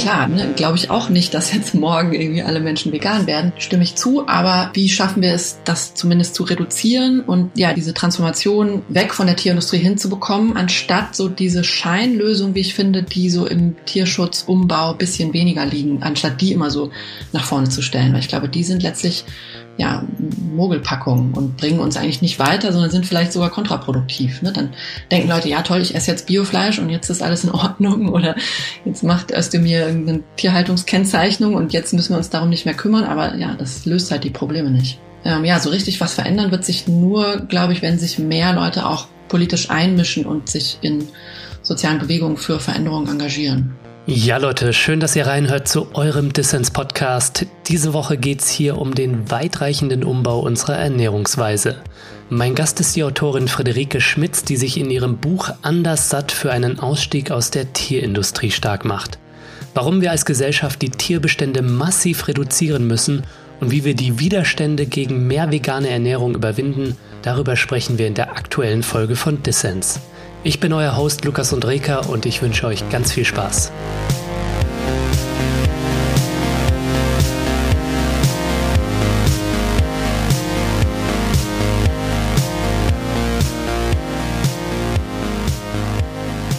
klar, ne, glaube ich auch nicht, dass jetzt morgen irgendwie alle Menschen vegan werden. Stimme ich zu, aber wie schaffen wir es, das zumindest zu reduzieren und ja, diese Transformation weg von der Tierindustrie hinzubekommen, anstatt so diese Scheinlösung, wie ich finde, die so im Tierschutzumbau bisschen weniger liegen, anstatt die immer so nach vorne zu stellen. Weil ich glaube, die sind letztlich ja, Mogelpackungen und bringen uns eigentlich nicht weiter, sondern sind vielleicht sogar kontraproduktiv. Ne? Dann denken Leute, ja toll, ich esse jetzt Biofleisch und jetzt ist alles in Ordnung oder jetzt macht Özdemir irgendeine Tierhaltungskennzeichnung und jetzt müssen wir uns darum nicht mehr kümmern. Aber ja, das löst halt die Probleme nicht. Ähm, ja, so richtig was verändern wird sich nur, glaube ich, wenn sich mehr Leute auch politisch einmischen und sich in sozialen Bewegungen für Veränderungen engagieren. Ja, Leute, schön, dass ihr reinhört zu eurem Dissens-Podcast. Diese Woche geht's hier um den weitreichenden Umbau unserer Ernährungsweise. Mein Gast ist die Autorin Friederike Schmitz, die sich in ihrem Buch Anders satt für einen Ausstieg aus der Tierindustrie stark macht. Warum wir als Gesellschaft die Tierbestände massiv reduzieren müssen und wie wir die Widerstände gegen mehr vegane Ernährung überwinden, darüber sprechen wir in der aktuellen Folge von Dissens. Ich bin euer Host Lukas und Reka und ich wünsche euch ganz viel Spaß.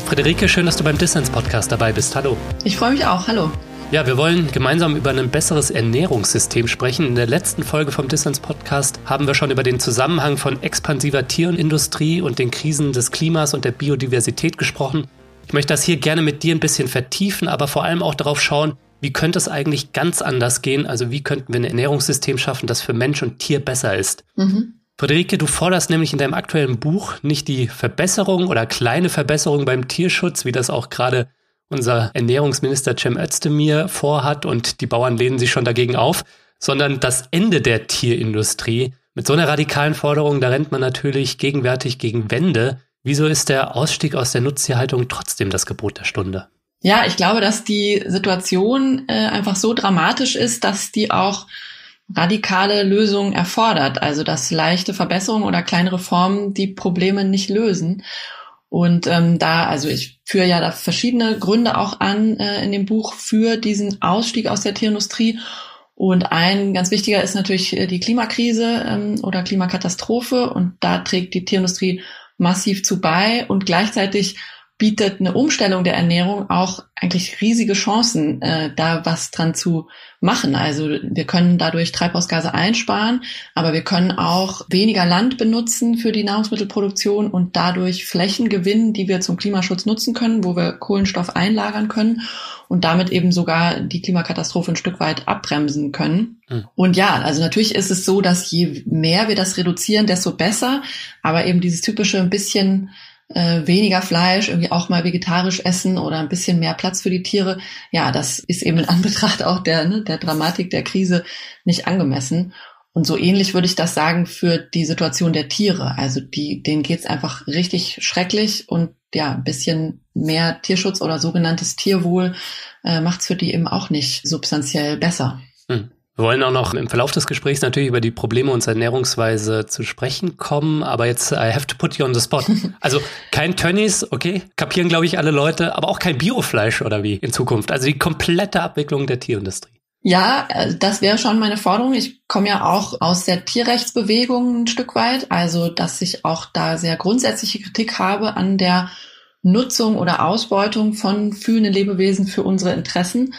Friederike, schön, dass du beim Distance Podcast dabei bist. Hallo. Ich freue mich auch. Hallo. Ja, wir wollen gemeinsam über ein besseres Ernährungssystem sprechen. In der letzten Folge vom Distance Podcast haben wir schon über den Zusammenhang von expansiver Tierindustrie und den Krisen des Klimas und der Biodiversität gesprochen. Ich möchte das hier gerne mit dir ein bisschen vertiefen, aber vor allem auch darauf schauen, wie könnte es eigentlich ganz anders gehen? Also wie könnten wir ein Ernährungssystem schaffen, das für Mensch und Tier besser ist? Mhm. Friederike, du forderst nämlich in deinem aktuellen Buch nicht die Verbesserung oder kleine Verbesserung beim Tierschutz, wie das auch gerade unser Ernährungsminister Cem Özdemir vorhat und die Bauern lehnen sich schon dagegen auf, sondern das Ende der Tierindustrie. Mit so einer radikalen Forderung, da rennt man natürlich gegenwärtig gegen Wände. Wieso ist der Ausstieg aus der Nutztierhaltung trotzdem das Gebot der Stunde? Ja, ich glaube, dass die Situation äh, einfach so dramatisch ist, dass die auch radikale Lösungen erfordert. Also dass leichte Verbesserungen oder kleine Reformen die Probleme nicht lösen. Und ähm, da, also ich führe ja da verschiedene Gründe auch an äh, in dem Buch für diesen Ausstieg aus der Tierindustrie. Und ein ganz wichtiger ist natürlich äh, die Klimakrise ähm, oder Klimakatastrophe. Und da trägt die Tierindustrie massiv zu bei. Und gleichzeitig bietet eine Umstellung der Ernährung auch eigentlich riesige Chancen, äh, da was dran zu machen. Also wir können dadurch Treibhausgase einsparen, aber wir können auch weniger Land benutzen für die Nahrungsmittelproduktion und dadurch Flächen gewinnen, die wir zum Klimaschutz nutzen können, wo wir Kohlenstoff einlagern können und damit eben sogar die Klimakatastrophe ein Stück weit abbremsen können. Mhm. Und ja, also natürlich ist es so, dass je mehr wir das reduzieren, desto besser, aber eben dieses typische ein bisschen äh, weniger Fleisch, irgendwie auch mal vegetarisch essen oder ein bisschen mehr Platz für die Tiere. Ja, das ist eben in Anbetracht auch der, ne, der Dramatik der Krise nicht angemessen. Und so ähnlich würde ich das sagen für die Situation der Tiere. Also die, denen geht's einfach richtig schrecklich und ja, ein bisschen mehr Tierschutz oder sogenanntes Tierwohl äh, macht's für die eben auch nicht substanziell besser. Hm. Wir wollen auch noch im Verlauf des Gesprächs natürlich über die Probleme unserer Ernährungsweise zu sprechen kommen, aber jetzt I have to put you on the spot. Also kein Tönnies, okay, kapieren glaube ich alle Leute, aber auch kein Biofleisch oder wie in Zukunft. Also die komplette Abwicklung der Tierindustrie. Ja, äh, das wäre schon meine Forderung. Ich komme ja auch aus der Tierrechtsbewegung ein Stück weit, also dass ich auch da sehr grundsätzliche Kritik habe an der Nutzung oder Ausbeutung von fühlenden Lebewesen für unsere Interessen.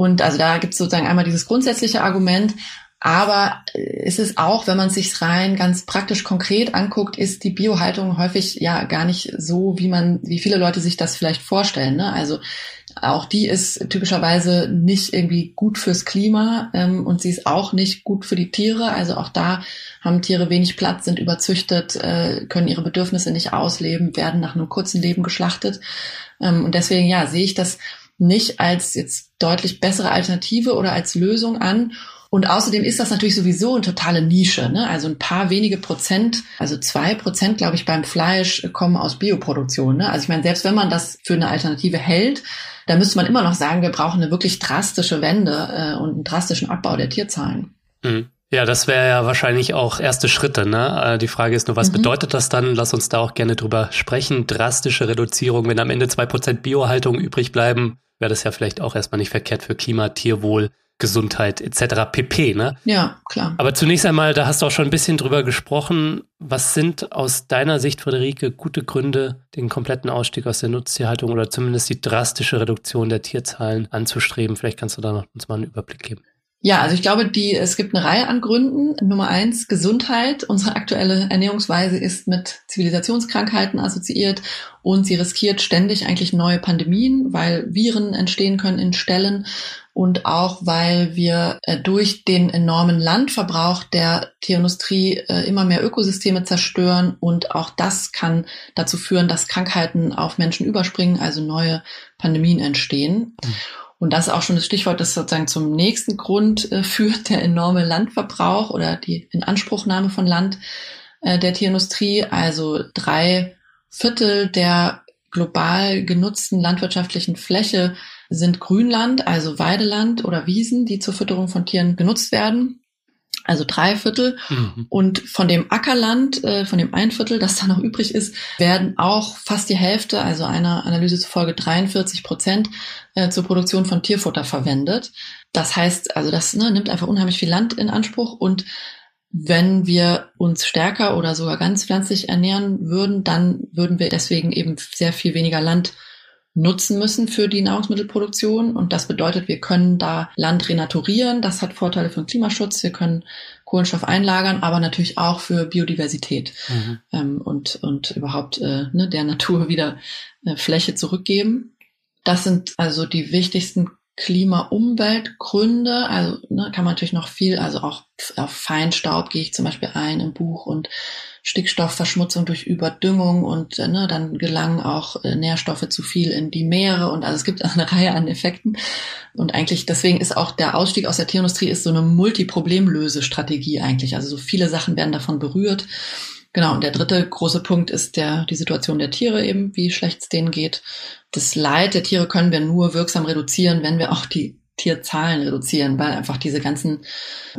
Und also da gibt es sozusagen einmal dieses grundsätzliche Argument, aber ist es auch, wenn man sich rein ganz praktisch konkret anguckt, ist die Biohaltung häufig ja gar nicht so, wie man, wie viele Leute sich das vielleicht vorstellen. Ne? Also auch die ist typischerweise nicht irgendwie gut fürs Klima ähm, und sie ist auch nicht gut für die Tiere. Also auch da haben Tiere wenig Platz, sind überzüchtet, äh, können ihre Bedürfnisse nicht ausleben, werden nach einem kurzen Leben geschlachtet. Ähm, und deswegen ja sehe ich das nicht als jetzt deutlich bessere Alternative oder als Lösung an. Und außerdem ist das natürlich sowieso eine totale Nische. Ne? Also ein paar wenige Prozent, also zwei Prozent, glaube ich, beim Fleisch kommen aus Bioproduktion. Ne? Also ich meine, selbst wenn man das für eine Alternative hält, dann müsste man immer noch sagen, wir brauchen eine wirklich drastische Wende äh, und einen drastischen Abbau der Tierzahlen. Mhm. Ja, das wäre ja wahrscheinlich auch erste Schritte. Ne? Äh, die Frage ist nur, was mhm. bedeutet das dann? Lass uns da auch gerne drüber sprechen. Drastische Reduzierung, wenn am Ende zwei Prozent Biohaltung übrig bleiben, wäre das ja vielleicht auch erstmal nicht verkehrt für Klima, Tierwohl, Gesundheit etc. pp. Ne? Ja, klar. Aber zunächst einmal, da hast du auch schon ein bisschen drüber gesprochen. Was sind aus deiner Sicht, Friederike, gute Gründe, den kompletten Ausstieg aus der Nutztierhaltung oder zumindest die drastische Reduktion der Tierzahlen anzustreben? Vielleicht kannst du da noch uns mal einen Überblick geben. Ja, also ich glaube, die, es gibt eine Reihe an Gründen. Nummer eins, Gesundheit. Unsere aktuelle Ernährungsweise ist mit Zivilisationskrankheiten assoziiert und sie riskiert ständig eigentlich neue Pandemien, weil Viren entstehen können in Ställen und auch weil wir äh, durch den enormen Landverbrauch der Tierindustrie äh, immer mehr Ökosysteme zerstören und auch das kann dazu führen, dass Krankheiten auf Menschen überspringen, also neue Pandemien entstehen. Mhm. Und das ist auch schon das Stichwort, das sozusagen zum nächsten Grund äh, führt, der enorme Landverbrauch oder die Inanspruchnahme von Land äh, der Tierindustrie. Also drei Viertel der global genutzten landwirtschaftlichen Fläche sind Grünland, also Weideland oder Wiesen, die zur Fütterung von Tieren genutzt werden also drei Viertel. Mhm. Und von dem Ackerland, äh, von dem ein Viertel, das da noch übrig ist, werden auch fast die Hälfte, also einer Analyse zufolge 43 Prozent, äh, zur Produktion von Tierfutter verwendet. Das heißt, also das ne, nimmt einfach unheimlich viel Land in Anspruch und wenn wir uns stärker oder sogar ganz pflanzlich ernähren würden, dann würden wir deswegen eben sehr viel weniger Land nutzen müssen für die Nahrungsmittelproduktion. Und das bedeutet, wir können da Land renaturieren. Das hat Vorteile für den Klimaschutz. Wir können Kohlenstoff einlagern, aber natürlich auch für Biodiversität mhm. ähm, und, und überhaupt äh, ne, der Natur wieder äh, Fläche zurückgeben. Das sind also die wichtigsten Klima-Umweltgründe. Also ne, kann man natürlich noch viel, also auch auf Feinstaub gehe ich zum Beispiel ein im Buch und Stickstoffverschmutzung durch Überdüngung und äh, ne, dann gelangen auch äh, Nährstoffe zu viel in die Meere und also es gibt eine Reihe an Effekten und eigentlich deswegen ist auch der Ausstieg aus der Tierindustrie ist so eine Multiproblemlösestrategie eigentlich. Also so viele Sachen werden davon berührt. Genau, und der dritte große Punkt ist der, die Situation der Tiere eben, wie schlecht es denen geht. Das Leid der Tiere können wir nur wirksam reduzieren, wenn wir auch die Tierzahlen reduzieren, weil einfach diese ganzen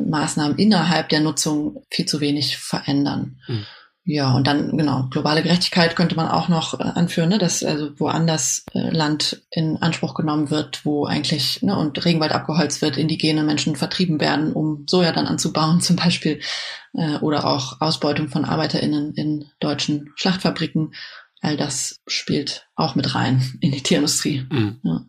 Maßnahmen innerhalb der Nutzung viel zu wenig verändern. Mhm. Ja, und dann, genau, globale Gerechtigkeit könnte man auch noch äh, anführen, ne, dass also woanders äh, Land in Anspruch genommen wird, wo eigentlich, ne, und Regenwald abgeholzt wird, indigene Menschen vertrieben werden, um Soja dann anzubauen zum Beispiel, äh, oder auch Ausbeutung von ArbeiterInnen in deutschen Schlachtfabriken. All das spielt auch mit rein in die Tierindustrie. Mhm. Ja.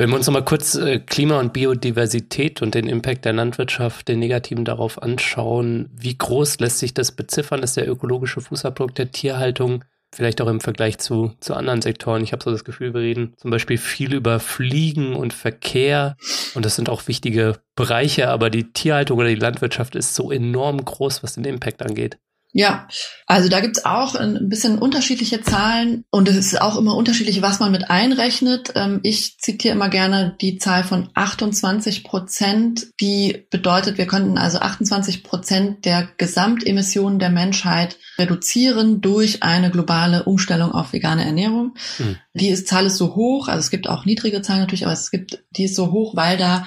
Wenn wir uns nochmal kurz äh, Klima und Biodiversität und den Impact der Landwirtschaft, den negativen darauf anschauen, wie groß lässt sich das beziffern, ist der ökologische Fußabdruck der Tierhaltung, vielleicht auch im Vergleich zu, zu anderen Sektoren. Ich habe so das Gefühl, wir reden zum Beispiel viel über Fliegen und Verkehr und das sind auch wichtige Bereiche, aber die Tierhaltung oder die Landwirtschaft ist so enorm groß, was den Impact angeht. Ja, also da gibt's auch ein bisschen unterschiedliche Zahlen und es ist auch immer unterschiedlich, was man mit einrechnet. Ähm, ich zitiere immer gerne die Zahl von 28 Prozent, die bedeutet, wir könnten also 28 Prozent der Gesamtemissionen der Menschheit reduzieren durch eine globale Umstellung auf vegane Ernährung. Mhm. Die ist, Zahl ist so hoch, also es gibt auch niedrige Zahlen natürlich, aber es gibt, die ist so hoch, weil da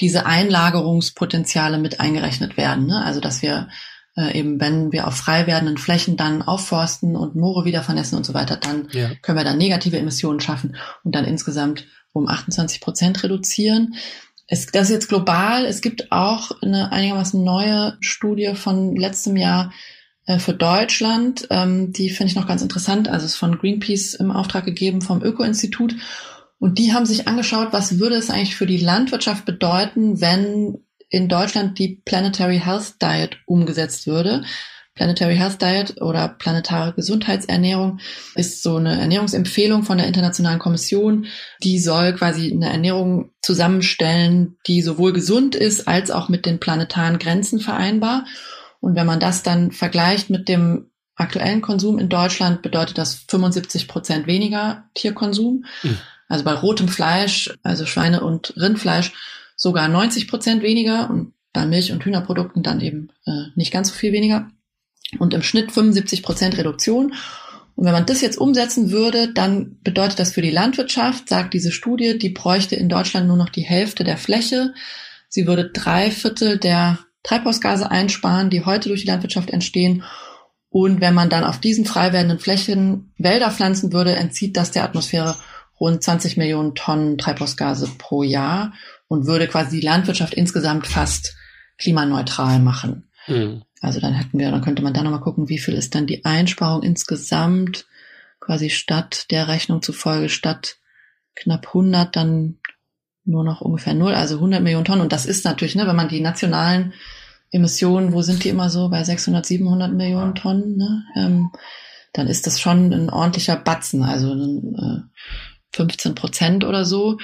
diese Einlagerungspotenziale mit eingerechnet werden. Ne? Also dass wir äh, eben wenn wir auf frei werdenden Flächen dann aufforsten und Moore wieder vernässen und so weiter, dann ja. können wir dann negative Emissionen schaffen und dann insgesamt um 28 Prozent reduzieren. Es, das ist jetzt global. Es gibt auch eine einigermaßen neue Studie von letztem Jahr äh, für Deutschland. Ähm, die finde ich noch ganz interessant. Also es ist von Greenpeace im Auftrag gegeben vom Öko-Institut. Und die haben sich angeschaut, was würde es eigentlich für die Landwirtschaft bedeuten, wenn in Deutschland die Planetary Health Diet umgesetzt würde. Planetary Health Diet oder planetare Gesundheitsernährung ist so eine Ernährungsempfehlung von der Internationalen Kommission. Die soll quasi eine Ernährung zusammenstellen, die sowohl gesund ist als auch mit den planetaren Grenzen vereinbar. Und wenn man das dann vergleicht mit dem aktuellen Konsum in Deutschland, bedeutet das 75 Prozent weniger Tierkonsum. Mhm. Also bei rotem Fleisch, also Schweine- und Rindfleisch, sogar 90 Prozent weniger und bei Milch- und Hühnerprodukten dann eben äh, nicht ganz so viel weniger. Und im Schnitt 75 Prozent Reduktion. Und wenn man das jetzt umsetzen würde, dann bedeutet das für die Landwirtschaft, sagt diese Studie, die bräuchte in Deutschland nur noch die Hälfte der Fläche. Sie würde drei Viertel der Treibhausgase einsparen, die heute durch die Landwirtschaft entstehen. Und wenn man dann auf diesen frei werdenden Flächen Wälder pflanzen würde, entzieht das der Atmosphäre rund 20 Millionen Tonnen Treibhausgase pro Jahr und würde quasi die Landwirtschaft insgesamt fast klimaneutral machen. Mhm. Also dann hätten wir, dann könnte man dann nochmal gucken, wie viel ist dann die Einsparung insgesamt, quasi statt der Rechnung zufolge, statt knapp 100 dann nur noch ungefähr null, also 100 Millionen Tonnen. Und das ist natürlich, ne, wenn man die nationalen Emissionen, wo sind die immer so, bei 600, 700 Millionen Tonnen, ne, ähm, dann ist das schon ein ordentlicher Batzen, also äh, 15 Prozent oder so.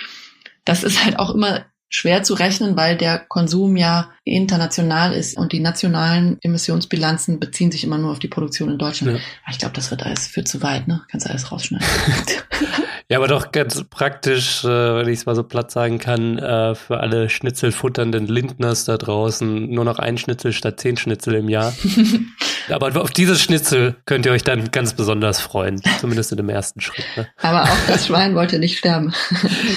Das ist halt auch immer schwer zu rechnen, weil der Konsum ja international ist und die nationalen Emissionsbilanzen beziehen sich immer nur auf die Produktion in Deutschland. Ja. Ich glaube, das wird alles für zu weit, ne? Kannst du alles rausschneiden. ja, aber doch ganz praktisch, äh, wenn ich es mal so platt sagen kann, äh, für alle schnitzelfutternden Lindners da draußen nur noch ein Schnitzel statt zehn Schnitzel im Jahr. aber auf dieses Schnitzel könnt ihr euch dann ganz besonders freuen, zumindest in dem ersten Schritt. Ne? Aber auch das Schwein wollte nicht sterben.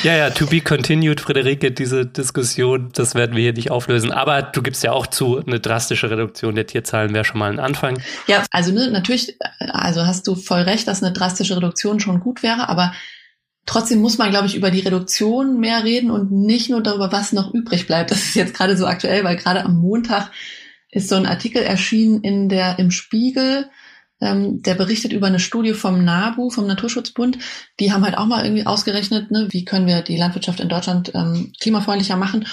ja, ja, to be continued, Friederike, diese Diskussion, das werden wir hier nicht auflösen. Aber du gibst ja auch zu, eine drastische Reduktion der Tierzahlen wäre schon mal ein Anfang. Ja, also ne, natürlich, also hast du voll recht, dass eine drastische Reduktion schon gut wäre, aber trotzdem muss man, glaube ich, über die Reduktion mehr reden und nicht nur darüber, was noch übrig bleibt. Das ist jetzt gerade so aktuell, weil gerade am Montag ist so ein Artikel erschienen in der im Spiegel ähm, der berichtet über eine Studie vom NABU, vom Naturschutzbund. Die haben halt auch mal irgendwie ausgerechnet, ne, wie können wir die Landwirtschaft in Deutschland ähm, klimafreundlicher machen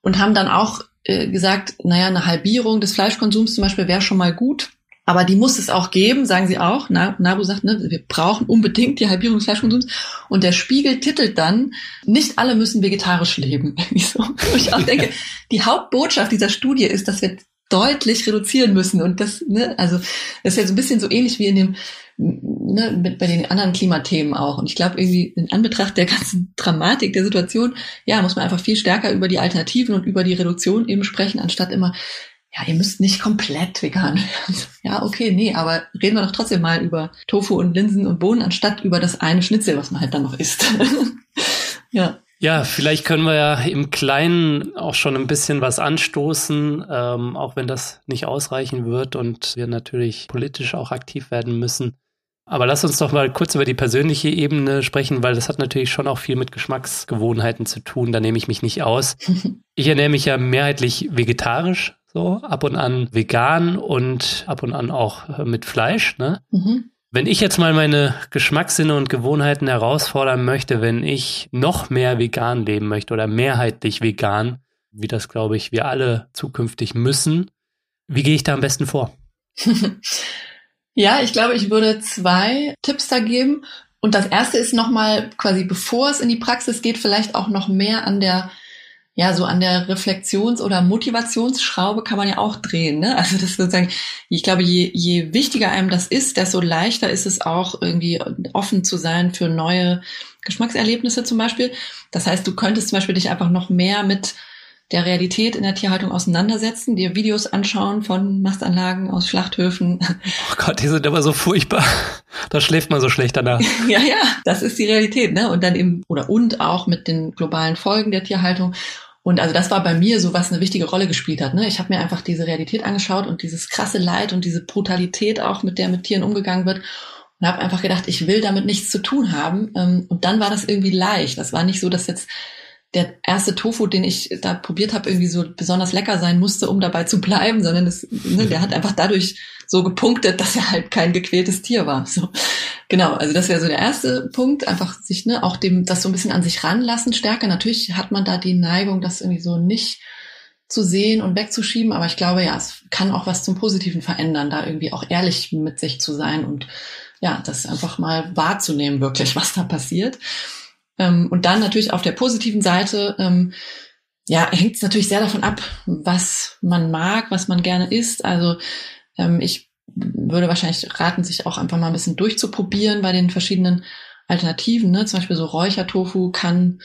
und haben dann auch äh, gesagt, naja, eine Halbierung des Fleischkonsums zum Beispiel wäre schon mal gut. Aber die muss es auch geben, sagen sie auch. NABU sagt, ne, wir brauchen unbedingt die Halbierung des Fleischkonsums. Und der Spiegel titelt dann, nicht alle müssen vegetarisch leben. so. Ich auch denke, die Hauptbotschaft dieser Studie ist, dass wir deutlich reduzieren müssen. Und das, ne, also das ist jetzt ein bisschen so ähnlich wie in dem, ne, mit, bei den anderen Klimathemen auch. Und ich glaube irgendwie in Anbetracht der ganzen Dramatik der Situation, ja, muss man einfach viel stärker über die Alternativen und über die Reduktion eben sprechen, anstatt immer, ja, ihr müsst nicht komplett vegan werden. Ja, okay, nee, aber reden wir doch trotzdem mal über Tofu und Linsen und Bohnen, anstatt über das eine Schnitzel, was man halt dann noch isst. ja. Ja, vielleicht können wir ja im Kleinen auch schon ein bisschen was anstoßen, ähm, auch wenn das nicht ausreichen wird und wir natürlich politisch auch aktiv werden müssen. Aber lass uns doch mal kurz über die persönliche Ebene sprechen, weil das hat natürlich schon auch viel mit Geschmacksgewohnheiten zu tun. Da nehme ich mich nicht aus. Ich ernähre mich ja mehrheitlich vegetarisch, so ab und an vegan und ab und an auch äh, mit Fleisch. Ne? Mhm. Wenn ich jetzt mal meine Geschmackssinne und Gewohnheiten herausfordern möchte, wenn ich noch mehr vegan leben möchte oder mehrheitlich vegan, wie das glaube ich wir alle zukünftig müssen, wie gehe ich da am besten vor? ja, ich glaube, ich würde zwei Tipps da geben. Und das erste ist nochmal quasi, bevor es in die Praxis geht, vielleicht auch noch mehr an der ja, so an der Reflexions- oder Motivationsschraube kann man ja auch drehen. Ne? Also das sozusagen, ich glaube, je, je wichtiger einem das ist, desto leichter ist es auch irgendwie offen zu sein für neue Geschmackserlebnisse zum Beispiel. Das heißt, du könntest zum Beispiel dich einfach noch mehr mit der Realität in der Tierhaltung auseinandersetzen, dir Videos anschauen von Mastanlagen aus Schlachthöfen. Oh Gott, die sind aber so furchtbar. Da schläft man so schlecht danach. ja, ja, das ist die Realität, ne? Und dann eben, oder und auch mit den globalen Folgen der Tierhaltung. Und also das war bei mir so, was eine wichtige Rolle gespielt hat. Ne? Ich habe mir einfach diese Realität angeschaut und dieses krasse Leid und diese Brutalität auch, mit der mit Tieren umgegangen wird. Und habe einfach gedacht, ich will damit nichts zu tun haben. Ähm, und dann war das irgendwie leicht. Das war nicht so, dass jetzt der erste Tofu, den ich da probiert habe, irgendwie so besonders lecker sein musste, um dabei zu bleiben, sondern das, ne, der hat einfach dadurch so gepunktet, dass er halt kein gequältes Tier war. So. Genau, also das wäre so der erste Punkt, einfach sich ne, auch dem das so ein bisschen an sich ranlassen stärker. Natürlich hat man da die Neigung, das irgendwie so nicht zu sehen und wegzuschieben, aber ich glaube, ja, es kann auch was zum Positiven verändern, da irgendwie auch ehrlich mit sich zu sein und ja, das einfach mal wahrzunehmen, wirklich, was da passiert. Ähm, und dann natürlich auf der positiven Seite, ähm, ja, hängt es natürlich sehr davon ab, was man mag, was man gerne isst. Also ähm, ich würde wahrscheinlich raten, sich auch einfach mal ein bisschen durchzuprobieren bei den verschiedenen Alternativen. Ne? Zum Beispiel so Räuchertofu kann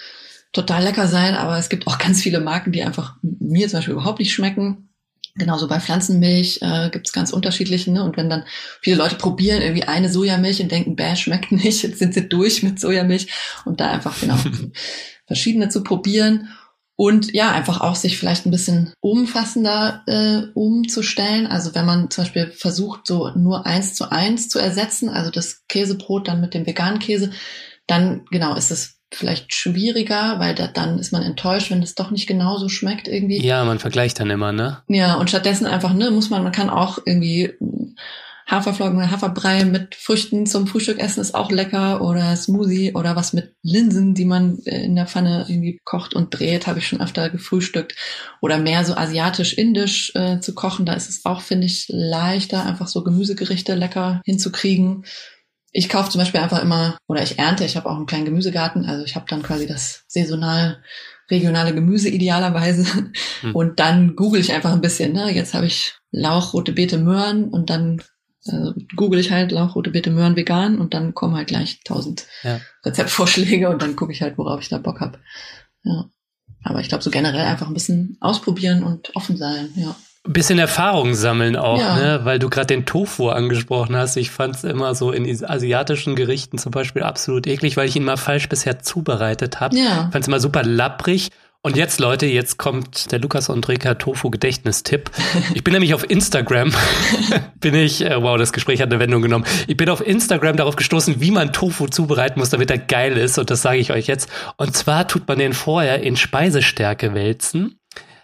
total lecker sein, aber es gibt auch ganz viele Marken, die einfach mir zum Beispiel überhaupt nicht schmecken. Genauso bei Pflanzenmilch äh, gibt es ganz unterschiedliche. Ne? Und wenn dann viele Leute probieren irgendwie eine Sojamilch und denken, bäh, schmeckt nicht, jetzt sind sie durch mit Sojamilch und da einfach genau verschiedene zu probieren. Und ja, einfach auch sich vielleicht ein bisschen umfassender äh, umzustellen. Also wenn man zum Beispiel versucht, so nur eins zu eins zu ersetzen, also das Käsebrot dann mit dem veganen Käse, dann, genau, ist es vielleicht schwieriger, weil da, dann ist man enttäuscht, wenn es doch nicht genauso schmeckt irgendwie. Ja, man vergleicht dann immer, ne? Ja, und stattdessen einfach, ne, muss man, man kann auch irgendwie Haferflocken oder Haferbrei mit Früchten zum Frühstück essen ist auch lecker oder Smoothie oder was mit Linsen, die man äh, in der Pfanne irgendwie kocht und dreht, habe ich schon öfter gefrühstückt oder mehr so asiatisch-indisch äh, zu kochen, da ist es auch, finde ich, leichter, einfach so Gemüsegerichte lecker hinzukriegen. Ich kaufe zum Beispiel einfach immer, oder ich ernte, ich habe auch einen kleinen Gemüsegarten, also ich habe dann quasi das saisonal regionale Gemüse idealerweise. Hm. Und dann google ich einfach ein bisschen. Ne? Jetzt habe ich Lauch, rote Beete, Möhren und dann äh, google ich halt Lauch, rote Beete, Möhren vegan und dann kommen halt gleich tausend ja. Rezeptvorschläge und dann gucke ich halt, worauf ich da Bock habe. Ja. Aber ich glaube, so generell einfach ein bisschen ausprobieren und offen sein, ja. Ein bisschen Erfahrung sammeln auch, ja. ne? weil du gerade den Tofu angesprochen hast. Ich fand es immer so in asiatischen Gerichten zum Beispiel absolut eklig, weil ich ihn mal falsch bisher zubereitet habe. Ja. Fand es immer super lapprig und jetzt, Leute, jetzt kommt der Lukas Andreka Tofu Gedächtnistipp. Ich bin nämlich auf Instagram, bin ich, äh, wow, das Gespräch hat eine Wendung genommen. Ich bin auf Instagram darauf gestoßen, wie man Tofu zubereiten muss, damit er geil ist. Und das sage ich euch jetzt. Und zwar tut man den vorher in Speisestärke wälzen,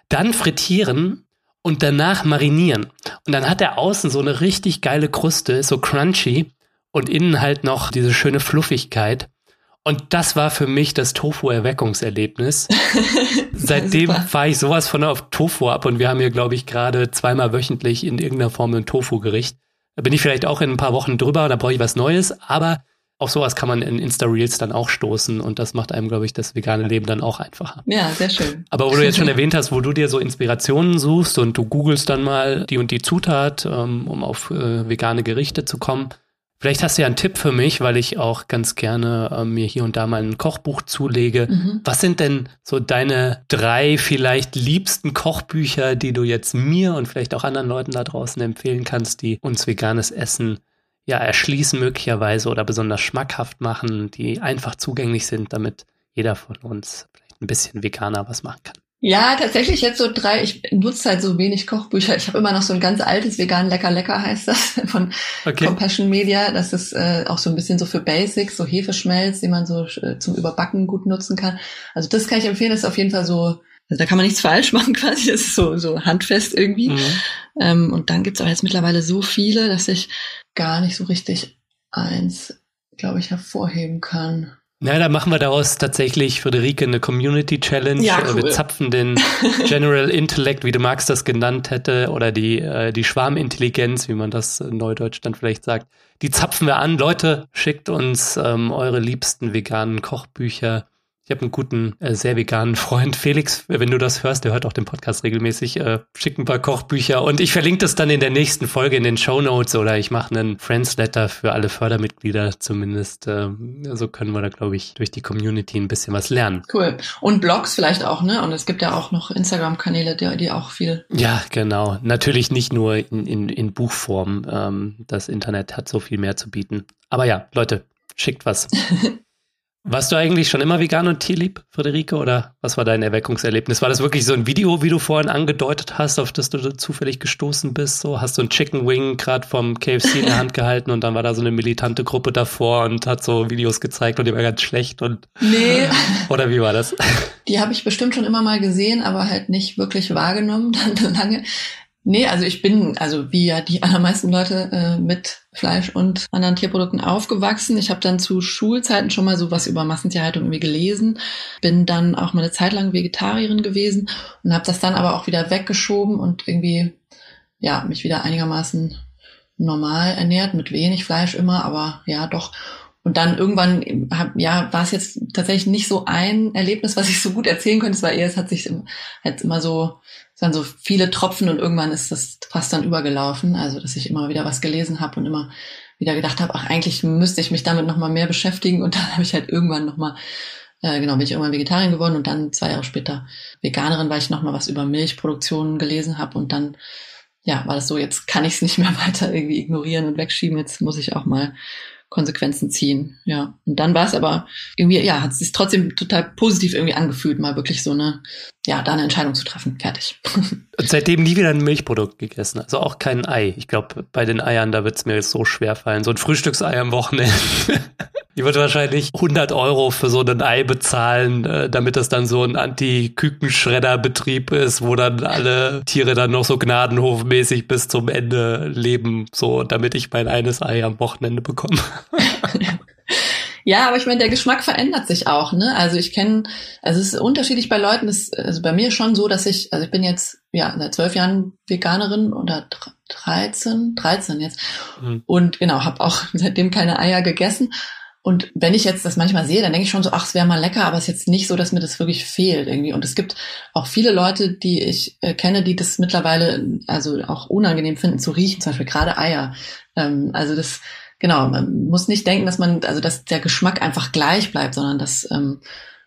dann frittieren und danach marinieren. Und dann hat er außen so eine richtig geile Kruste, so crunchy und innen halt noch diese schöne Fluffigkeit. Und das war für mich das Tofu-Erweckungserlebnis. Seitdem fahre ich sowas von auf Tofu ab und wir haben hier, glaube ich, gerade zweimal wöchentlich in irgendeiner Form ein Tofu-Gericht. Da bin ich vielleicht auch in ein paar Wochen drüber, da brauche ich was Neues, aber auf sowas kann man in Insta-Reels dann auch stoßen und das macht einem, glaube ich, das vegane Leben dann auch einfacher. Ja, sehr schön. Aber wo du jetzt schon erwähnt hast, wo du dir so Inspirationen suchst und du googelst dann mal die und die Zutat, ähm, um auf äh, vegane Gerichte zu kommen, Vielleicht hast du ja einen Tipp für mich, weil ich auch ganz gerne äh, mir hier und da mal ein Kochbuch zulege. Mhm. Was sind denn so deine drei vielleicht liebsten Kochbücher, die du jetzt mir und vielleicht auch anderen Leuten da draußen empfehlen kannst, die uns veganes Essen ja erschließen möglicherweise oder besonders schmackhaft machen, die einfach zugänglich sind, damit jeder von uns vielleicht ein bisschen veganer was machen kann? Ja, tatsächlich jetzt so drei. Ich nutze halt so wenig Kochbücher. Ich habe immer noch so ein ganz altes vegan lecker lecker heißt das von okay. Compassion Media. Das ist äh, auch so ein bisschen so für Basics, so Hefeschmelz, den man so äh, zum Überbacken gut nutzen kann. Also das kann ich empfehlen. Das ist auf jeden Fall so. Also da kann man nichts falsch machen quasi. Das ist so so handfest irgendwie. Mhm. Ähm, und dann gibt's aber jetzt mittlerweile so viele, dass ich gar nicht so richtig eins, glaube ich, hervorheben kann. Na, da machen wir daraus tatsächlich, Friederike, eine Community Challenge. Ja, cool. Wir zapfen den General Intellect, wie du Marx das genannt hätte, oder die, äh, die Schwarmintelligenz, wie man das in Neudeutsch dann vielleicht sagt. Die zapfen wir an. Leute, schickt uns ähm, eure liebsten veganen Kochbücher ich habe einen guten, äh, sehr veganen Freund, Felix, wenn du das hörst, der hört auch den Podcast regelmäßig, äh, schickt ein paar Kochbücher und ich verlinke das dann in der nächsten Folge in den Show Notes oder ich mache einen Friends-Letter für alle Fördermitglieder zumindest. Äh, so können wir da, glaube ich, durch die Community ein bisschen was lernen. Cool. Und Blogs vielleicht auch, ne? Und es gibt ja auch noch Instagram-Kanäle, die, die auch viel. Ja, genau. Natürlich nicht nur in, in, in Buchform. Ähm, das Internet hat so viel mehr zu bieten. Aber ja, Leute, schickt was. Warst du eigentlich schon immer vegan und tierlieb, Friederike, oder was war dein Erweckungserlebnis? War das wirklich so ein Video, wie du vorhin angedeutet hast, auf das du zufällig gestoßen bist? So hast du ein Chicken Wing gerade vom KFC in der Hand gehalten und dann war da so eine militante Gruppe davor und hat so Videos gezeigt und die war ganz schlecht und nee. oder wie war das? Die habe ich bestimmt schon immer mal gesehen, aber halt nicht wirklich wahrgenommen dann lange. Nee, also ich bin, also wie ja die allermeisten Leute, äh, mit Fleisch und anderen Tierprodukten aufgewachsen. Ich habe dann zu Schulzeiten schon mal so was über Massentierhaltung irgendwie gelesen. Bin dann auch mal eine Zeit lang Vegetarierin gewesen und habe das dann aber auch wieder weggeschoben und irgendwie, ja, mich wieder einigermaßen normal ernährt, mit wenig Fleisch immer, aber ja, doch. Und dann irgendwann, ja, war es jetzt tatsächlich nicht so ein Erlebnis, was ich so gut erzählen könnte. Es war eher, es hat sich halt immer so waren so viele Tropfen und irgendwann ist das fast dann übergelaufen. Also, dass ich immer wieder was gelesen habe und immer wieder gedacht habe, ach, eigentlich müsste ich mich damit nochmal mehr beschäftigen. Und dann habe ich halt irgendwann nochmal, äh, genau, bin ich irgendwann Vegetarierin geworden und dann zwei Jahre später Veganerin, weil ich nochmal was über Milchproduktion gelesen habe und dann ja, war das so, jetzt kann ich es nicht mehr weiter irgendwie ignorieren und wegschieben, jetzt muss ich auch mal Konsequenzen ziehen. Ja. Und dann war es aber irgendwie, ja, hat es sich trotzdem total positiv irgendwie angefühlt, mal wirklich so eine, ja, da eine Entscheidung zu treffen. Fertig. Und seitdem nie wieder ein Milchprodukt gegessen. Also auch kein Ei. Ich glaube, bei den Eiern, da wird es mir jetzt so schwer fallen. So ein Frühstücksei am Wochenende. Ich würde wahrscheinlich 100 Euro für so ein Ei bezahlen, äh, damit das dann so ein Anti-Kükenschredder-Betrieb ist, wo dann alle Tiere dann noch so gnadenhofmäßig bis zum Ende leben, so damit ich mein eines Ei am Wochenende bekomme. Ja, aber ich meine, der Geschmack verändert sich auch, ne? Also ich kenne, also es ist unterschiedlich bei Leuten. Das, also bei mir schon so, dass ich, also ich bin jetzt ja seit zwölf Jahren Veganerin oder 13, 13 jetzt mhm. und genau habe auch seitdem keine Eier gegessen. Und wenn ich jetzt das manchmal sehe, dann denke ich schon so, ach, es wäre mal lecker, aber es ist jetzt nicht so, dass mir das wirklich fehlt irgendwie. Und es gibt auch viele Leute, die ich äh, kenne, die das mittlerweile also auch unangenehm finden zu riechen, zum Beispiel gerade Eier. Ähm, also das genau, man muss nicht denken, dass man, also dass der Geschmack einfach gleich bleibt, sondern dass ähm,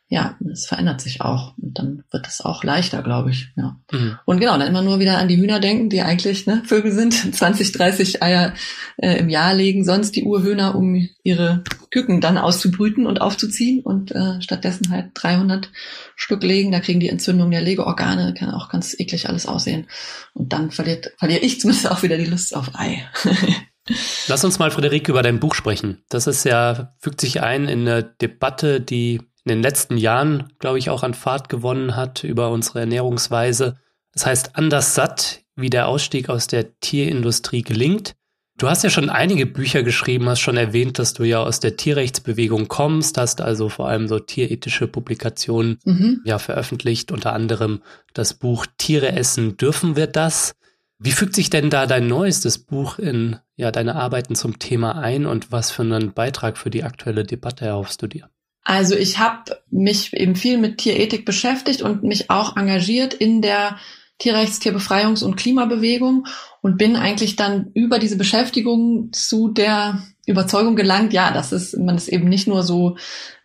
ja, es verändert sich auch. Und dann wird es auch leichter, glaube ich. Ja. Mhm. Und genau, dann immer nur wieder an die Hühner denken, die eigentlich ne, Vögel sind, 20, 30 Eier äh, im Jahr legen, sonst die Urhühner, um ihre Küken dann auszubrüten und aufzuziehen und äh, stattdessen halt 300 Stück legen. Da kriegen die Entzündung der Legeorgane, kann auch ganz eklig alles aussehen. Und dann verliert, verliere ich zumindest auch wieder die Lust auf Ei. Lass uns mal, Frederik, über dein Buch sprechen. Das ist ja, fügt sich ein in eine Debatte, die in den letzten Jahren, glaube ich, auch an Fahrt gewonnen hat über unsere Ernährungsweise. Das heißt, anders satt, wie der Ausstieg aus der Tierindustrie gelingt. Du hast ja schon einige Bücher geschrieben, hast schon erwähnt, dass du ja aus der Tierrechtsbewegung kommst, hast also vor allem so tierethische Publikationen mhm. ja veröffentlicht, unter anderem das Buch Tiere essen, dürfen wir das? Wie fügt sich denn da dein neuestes Buch in ja, deine Arbeiten zum Thema ein und was für einen Beitrag für die aktuelle Debatte erhoffst du dir? Also ich habe mich eben viel mit Tierethik beschäftigt und mich auch engagiert in der Tierrechts-, Tierbefreiungs- und Klimabewegung und bin eigentlich dann über diese Beschäftigung zu der Überzeugung gelangt, ja, dass es, man es eben nicht nur so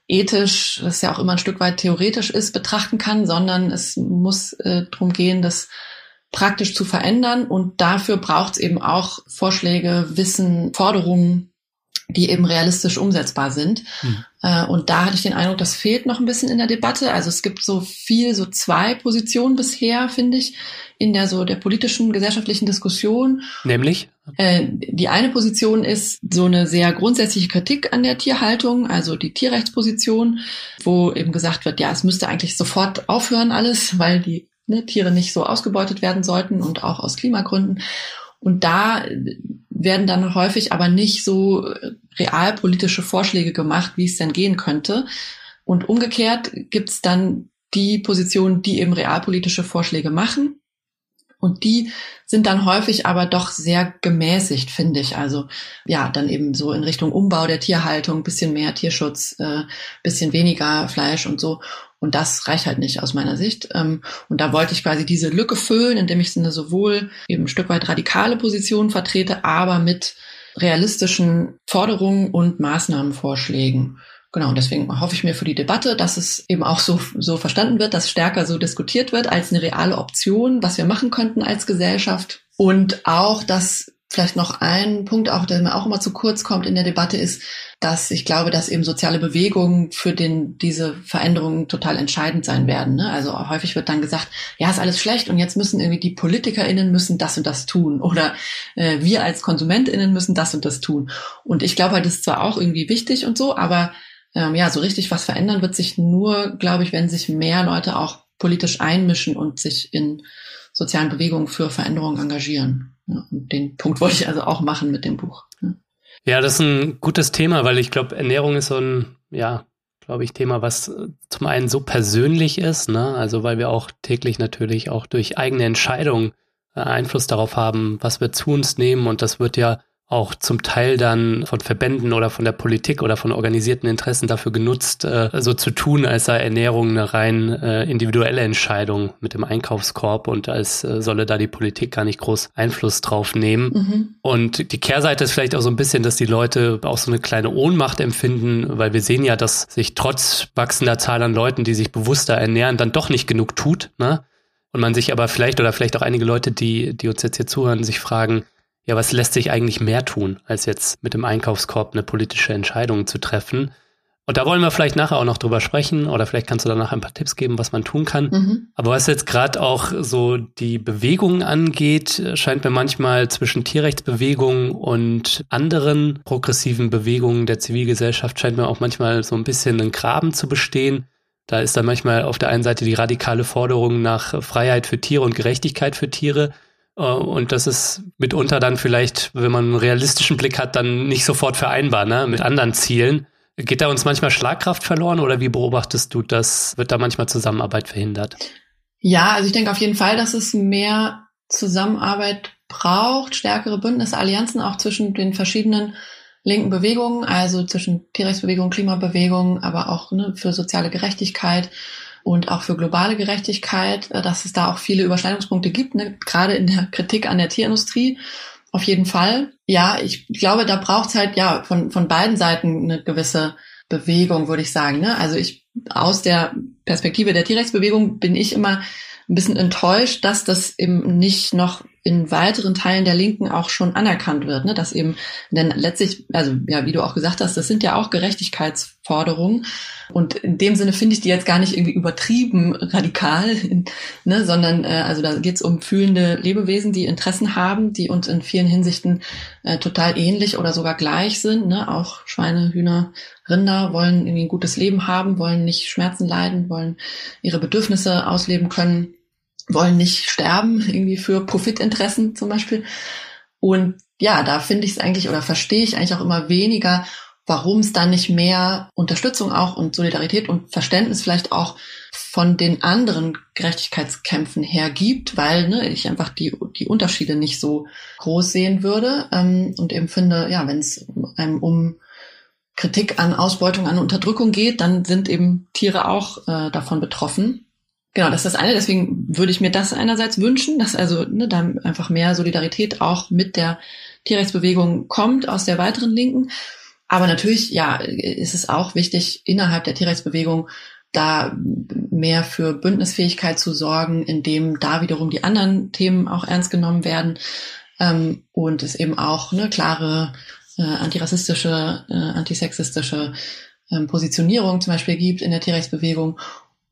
ethisch, das ja auch immer ein Stück weit theoretisch ist, betrachten kann, sondern es muss äh, darum gehen, dass praktisch zu verändern. Und dafür braucht es eben auch Vorschläge, Wissen, Forderungen, die eben realistisch umsetzbar sind. Mhm. Und da hatte ich den Eindruck, das fehlt noch ein bisschen in der Debatte. Also es gibt so viel, so zwei Positionen bisher, finde ich, in der so der politischen, gesellschaftlichen Diskussion. Nämlich? Äh, die eine Position ist so eine sehr grundsätzliche Kritik an der Tierhaltung, also die Tierrechtsposition, wo eben gesagt wird, ja, es müsste eigentlich sofort aufhören alles, weil die ne, Tiere nicht so ausgebeutet werden sollten und auch aus Klimagründen. Und da werden dann häufig aber nicht so realpolitische Vorschläge gemacht, wie es denn gehen könnte. Und umgekehrt gibt es dann die Positionen, die eben realpolitische Vorschläge machen. Und die sind dann häufig aber doch sehr gemäßigt, finde ich. Also ja, dann eben so in Richtung Umbau der Tierhaltung, bisschen mehr Tierschutz, äh, bisschen weniger Fleisch und so. Und das reicht halt nicht aus meiner Sicht. Ähm, und da wollte ich quasi diese Lücke füllen, indem ich eine sowohl eben ein Stück weit radikale Position vertrete, aber mit realistischen Forderungen und Maßnahmenvorschlägen. Genau, und deswegen hoffe ich mir für die Debatte, dass es eben auch so, so verstanden wird, dass stärker so diskutiert wird als eine reale Option, was wir machen könnten als Gesellschaft. Und auch, dass vielleicht noch ein Punkt, auch der mir auch immer zu kurz kommt in der Debatte, ist, dass ich glaube, dass eben soziale Bewegungen für den, diese Veränderungen total entscheidend sein werden. Ne? Also häufig wird dann gesagt, ja, ist alles schlecht und jetzt müssen irgendwie die PolitikerInnen müssen das und das tun oder äh, wir als KonsumentInnen müssen das und das tun. Und ich glaube halt, das ist zwar auch irgendwie wichtig und so, aber ähm, ja, so richtig was verändern wird sich nur, glaube ich, wenn sich mehr Leute auch politisch einmischen und sich in sozialen Bewegungen für Veränderungen engagieren. Ja, und den Punkt wollte ich also auch machen mit dem Buch. Ja. ja, das ist ein gutes Thema, weil ich glaube, Ernährung ist so ein, ja, glaube ich, Thema, was zum einen so persönlich ist, ne? Also weil wir auch täglich natürlich auch durch eigene Entscheidungen äh, Einfluss darauf haben, was wir zu uns nehmen. Und das wird ja auch zum Teil dann von Verbänden oder von der Politik oder von organisierten Interessen dafür genutzt, äh, so zu tun, als sei Ernährung eine rein äh, individuelle Entscheidung mit dem Einkaufskorb und als äh, solle da die Politik gar nicht groß Einfluss drauf nehmen. Mhm. Und die Kehrseite ist vielleicht auch so ein bisschen, dass die Leute auch so eine kleine Ohnmacht empfinden, weil wir sehen ja, dass sich trotz wachsender Zahl an Leuten, die sich bewusster ernähren, dann doch nicht genug tut. Ne? Und man sich aber vielleicht oder vielleicht auch einige Leute, die, die uns jetzt hier zuhören, sich fragen, ja, was lässt sich eigentlich mehr tun, als jetzt mit dem Einkaufskorb eine politische Entscheidung zu treffen? Und da wollen wir vielleicht nachher auch noch drüber sprechen oder vielleicht kannst du danach ein paar Tipps geben, was man tun kann. Mhm. Aber was jetzt gerade auch so die Bewegungen angeht, scheint mir manchmal zwischen Tierrechtsbewegungen und anderen progressiven Bewegungen der Zivilgesellschaft scheint mir auch manchmal so ein bisschen ein Graben zu bestehen. Da ist dann manchmal auf der einen Seite die radikale Forderung nach Freiheit für Tiere und Gerechtigkeit für Tiere. Äh, und das ist mitunter dann vielleicht, wenn man einen realistischen Blick hat, dann nicht sofort vereinbar ne, mit anderen Zielen. Geht da uns manchmal Schlagkraft verloren oder wie beobachtest du das? Wird da manchmal Zusammenarbeit verhindert? Ja, also ich denke auf jeden Fall, dass es mehr Zusammenarbeit braucht, stärkere Bündnisse, Allianzen auch zwischen den verschiedenen linken Bewegungen, also zwischen Tierrechtsbewegung, Klimabewegung, aber auch ne, für soziale Gerechtigkeit und auch für globale Gerechtigkeit, äh, dass es da auch viele Überschneidungspunkte gibt, ne, gerade in der Kritik an der Tierindustrie auf jeden Fall. Ja, ich glaube, da braucht es halt ja von, von beiden Seiten eine gewisse Bewegung, würde ich sagen. Ne? Also ich aus der Perspektive der Tierrechtsbewegung bin ich immer ein bisschen enttäuscht, dass das eben nicht noch in weiteren Teilen der Linken auch schon anerkannt wird, ne? dass eben, denn letztlich, also ja, wie du auch gesagt hast, das sind ja auch Gerechtigkeitsforderungen und in dem Sinne finde ich die jetzt gar nicht irgendwie übertrieben radikal, ne? sondern äh, also da geht es um fühlende Lebewesen, die Interessen haben, die uns in vielen Hinsichten äh, total ähnlich oder sogar gleich sind, ne? auch Schweine, Hühner, Rinder wollen irgendwie ein gutes Leben haben, wollen nicht Schmerzen leiden, wollen ihre Bedürfnisse ausleben können wollen nicht sterben, irgendwie für Profitinteressen zum Beispiel. Und ja, da finde ich es eigentlich oder verstehe ich eigentlich auch immer weniger, warum es dann nicht mehr Unterstützung auch und Solidarität und Verständnis vielleicht auch von den anderen Gerechtigkeitskämpfen her gibt, weil ne, ich einfach die, die Unterschiede nicht so groß sehen würde ähm, und eben finde, ja, wenn es einem um Kritik an Ausbeutung, an Unterdrückung geht, dann sind eben Tiere auch äh, davon betroffen. Genau, das ist das eine. Deswegen würde ich mir das einerseits wünschen, dass also ne, da einfach mehr Solidarität auch mit der Tierrechtsbewegung kommt aus der weiteren Linken. Aber natürlich, ja, ist es auch wichtig, innerhalb der Tierrechtsbewegung da mehr für Bündnisfähigkeit zu sorgen, indem da wiederum die anderen Themen auch ernst genommen werden ähm, und es eben auch eine klare äh, antirassistische, äh, antisexistische ähm, Positionierung zum Beispiel gibt in der Tierrechtsbewegung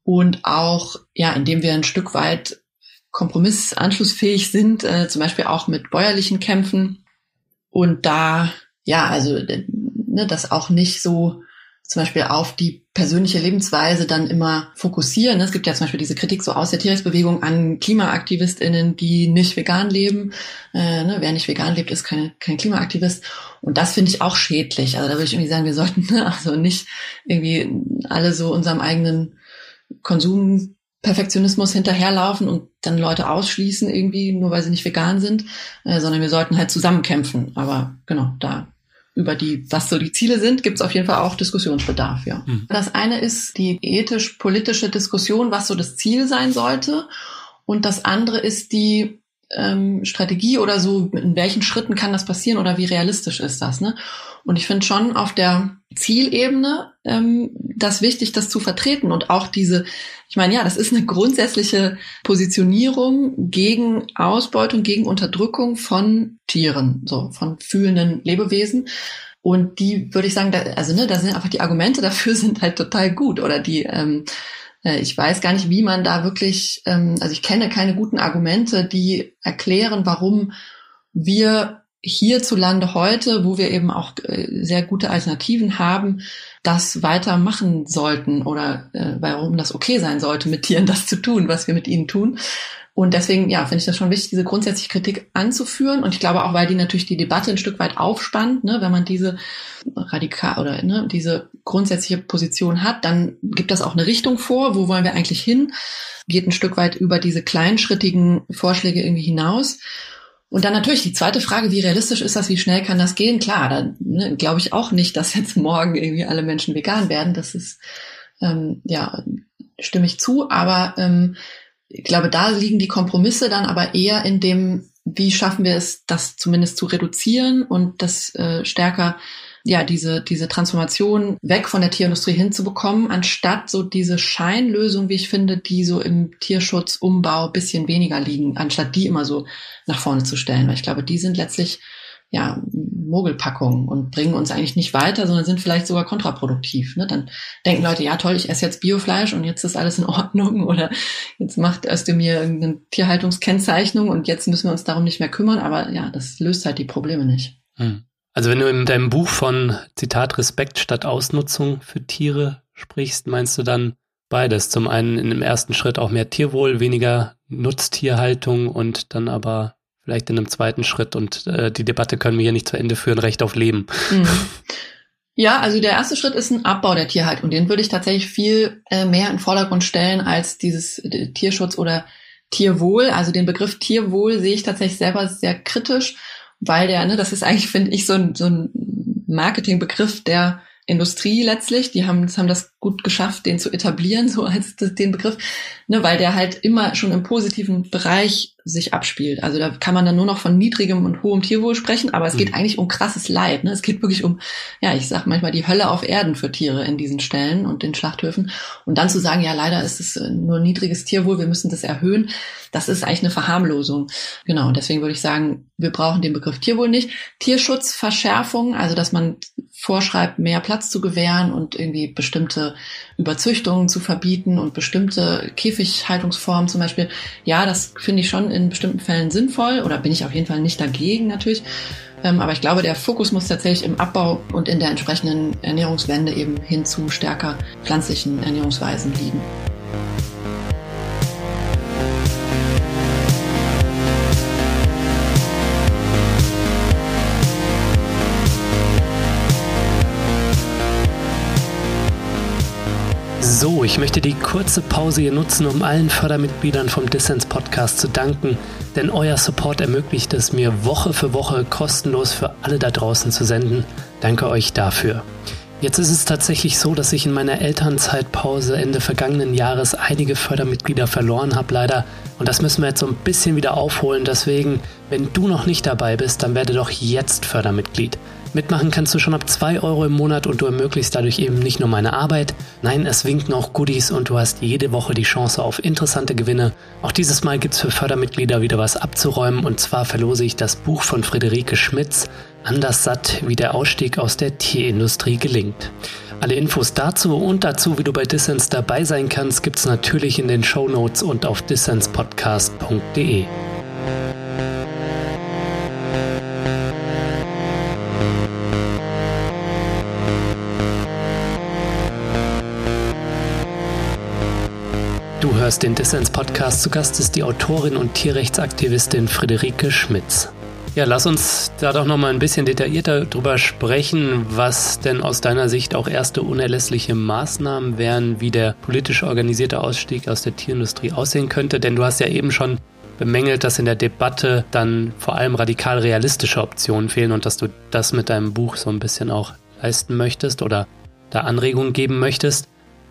und auch, ja, indem wir ein Stück weit kompromissanschlussfähig sind, äh, zum Beispiel auch mit bäuerlichen Kämpfen und da, ja, also ne, das auch nicht so zum Beispiel auf die persönliche Lebensweise dann immer fokussieren. Es gibt ja zum Beispiel diese Kritik so aus der Tierrechtsbewegung an KlimaaktivistInnen, die nicht vegan leben. Äh, ne, wer nicht vegan lebt, ist kein, kein Klimaaktivist. Und das finde ich auch schädlich. Also da würde ich irgendwie sagen, wir sollten ne, also nicht irgendwie alle so unserem eigenen Konsumperfektionismus hinterherlaufen und dann Leute ausschließen irgendwie, nur weil sie nicht vegan sind, äh, sondern wir sollten halt zusammenkämpfen. Aber genau, da über die, was so die Ziele sind, gibt es auf jeden Fall auch Diskussionsbedarf, ja. Mhm. Das eine ist die ethisch-politische Diskussion, was so das Ziel sein sollte. Und das andere ist die ähm, Strategie oder so, in welchen Schritten kann das passieren oder wie realistisch ist das, ne? Und ich finde schon auf der Zielebene ähm, das wichtig, das zu vertreten und auch diese, ich meine, ja, das ist eine grundsätzliche Positionierung gegen Ausbeutung, gegen Unterdrückung von Tieren, so von fühlenden Lebewesen. Und die würde ich sagen, da, also ne, da sind einfach die Argumente dafür sind halt total gut oder die ähm, äh, ich weiß gar nicht, wie man da wirklich, ähm, also ich kenne keine guten Argumente, die erklären, warum wir hierzulande heute, wo wir eben auch äh, sehr gute Alternativen haben, das weitermachen sollten oder äh, warum das okay sein sollte, mit Tieren das zu tun, was wir mit ihnen tun. Und deswegen, ja, finde ich das schon wichtig, diese grundsätzliche Kritik anzuführen. Und ich glaube auch, weil die natürlich die Debatte ein Stück weit aufspannt, ne, wenn man diese radikal oder ne, diese grundsätzliche Position hat, dann gibt das auch eine Richtung vor, wo wollen wir eigentlich hin, geht ein Stück weit über diese kleinschrittigen Vorschläge irgendwie hinaus. Und dann natürlich die zweite Frage, wie realistisch ist das, wie schnell kann das gehen? Klar, da ne, glaube ich auch nicht, dass jetzt morgen irgendwie alle Menschen vegan werden. Das ist, ähm, ja, stimme ich zu, aber ähm, ich glaube, da liegen die Kompromisse dann aber eher in dem, wie schaffen wir es, das zumindest zu reduzieren und das äh, stärker ja, diese, diese Transformation weg von der Tierindustrie hinzubekommen, anstatt so diese Scheinlösung, wie ich finde, die so im Tierschutzumbau bisschen weniger liegen, anstatt die immer so nach vorne zu stellen. Weil ich glaube, die sind letztlich ja, Mogelpackungen und bringen uns eigentlich nicht weiter, sondern sind vielleicht sogar kontraproduktiv. Ne? Dann denken Leute, ja toll, ich esse jetzt Biofleisch und jetzt ist alles in Ordnung oder jetzt macht Özdemir irgendeine Tierhaltungskennzeichnung und jetzt müssen wir uns darum nicht mehr kümmern. Aber ja, das löst halt die Probleme nicht. Hm. Also wenn du in deinem Buch von Zitat Respekt statt Ausnutzung für Tiere sprichst, meinst du dann beides? Zum einen in dem ersten Schritt auch mehr Tierwohl, weniger Nutztierhaltung und dann aber vielleicht in einem zweiten Schritt und äh, die Debatte können wir hier nicht zu Ende führen, Recht auf Leben. Mhm. Ja, also der erste Schritt ist ein Abbau der Tierhaltung. Den würde ich tatsächlich viel äh, mehr in den Vordergrund stellen als dieses äh, Tierschutz oder Tierwohl. Also den Begriff Tierwohl sehe ich tatsächlich selber sehr kritisch, weil der, ne, das ist eigentlich, finde ich, so ein, so ein Marketingbegriff, der Industrie letztlich. Die haben, haben das gut geschafft, den zu etablieren, so als den Begriff, ne, weil der halt immer schon im positiven Bereich sich abspielt. Also da kann man dann nur noch von niedrigem und hohem Tierwohl sprechen, aber es geht mhm. eigentlich um krasses Leid. Ne? Es geht wirklich um, ja, ich sag manchmal die Hölle auf Erden für Tiere in diesen Stellen und den Schlachthöfen. Und dann zu sagen, ja, leider ist es äh, nur niedriges Tierwohl, wir müssen das erhöhen, das ist eigentlich eine Verharmlosung. Genau, und deswegen würde ich sagen, wir brauchen den Begriff Tierwohl nicht. Tierschutzverschärfung, also dass man vorschreibt, mehr Platz zu gewähren und irgendwie bestimmte Überzüchtungen zu verbieten und bestimmte Käfighaltungsformen zum Beispiel. Ja, das finde ich schon in bestimmten Fällen sinnvoll oder bin ich auf jeden Fall nicht dagegen natürlich. Ähm, aber ich glaube, der Fokus muss tatsächlich im Abbau und in der entsprechenden Ernährungswende eben hin zu stärker pflanzlichen Ernährungsweisen liegen. So, ich möchte die kurze Pause hier nutzen, um allen Fördermitgliedern vom Dissens Podcast zu danken, denn euer Support ermöglicht es mir Woche für Woche kostenlos für alle da draußen zu senden. Danke euch dafür. Jetzt ist es tatsächlich so, dass ich in meiner Elternzeitpause Ende vergangenen Jahres einige Fördermitglieder verloren habe, leider. Und das müssen wir jetzt so ein bisschen wieder aufholen. Deswegen, wenn du noch nicht dabei bist, dann werde doch jetzt Fördermitglied. Mitmachen kannst du schon ab 2 Euro im Monat und du ermöglichst dadurch eben nicht nur meine Arbeit, nein, es winken auch Goodies und du hast jede Woche die Chance auf interessante Gewinne. Auch dieses Mal gibt's für Fördermitglieder wieder was abzuräumen und zwar verlose ich das Buch von Friederike Schmitz, Anders satt, wie der Ausstieg aus der Tierindustrie gelingt. Alle Infos dazu und dazu, wie du bei Dissens dabei sein kannst, gibt's natürlich in den Show Notes und auf dissenspodcast.de. hörst den Dissens-Podcast. Zu Gast ist die Autorin und Tierrechtsaktivistin Friederike Schmitz. Ja, lass uns da doch noch mal ein bisschen detaillierter drüber sprechen, was denn aus deiner Sicht auch erste unerlässliche Maßnahmen wären, wie der politisch organisierte Ausstieg aus der Tierindustrie aussehen könnte. Denn du hast ja eben schon bemängelt, dass in der Debatte dann vor allem radikal realistische Optionen fehlen und dass du das mit deinem Buch so ein bisschen auch leisten möchtest oder da Anregungen geben möchtest.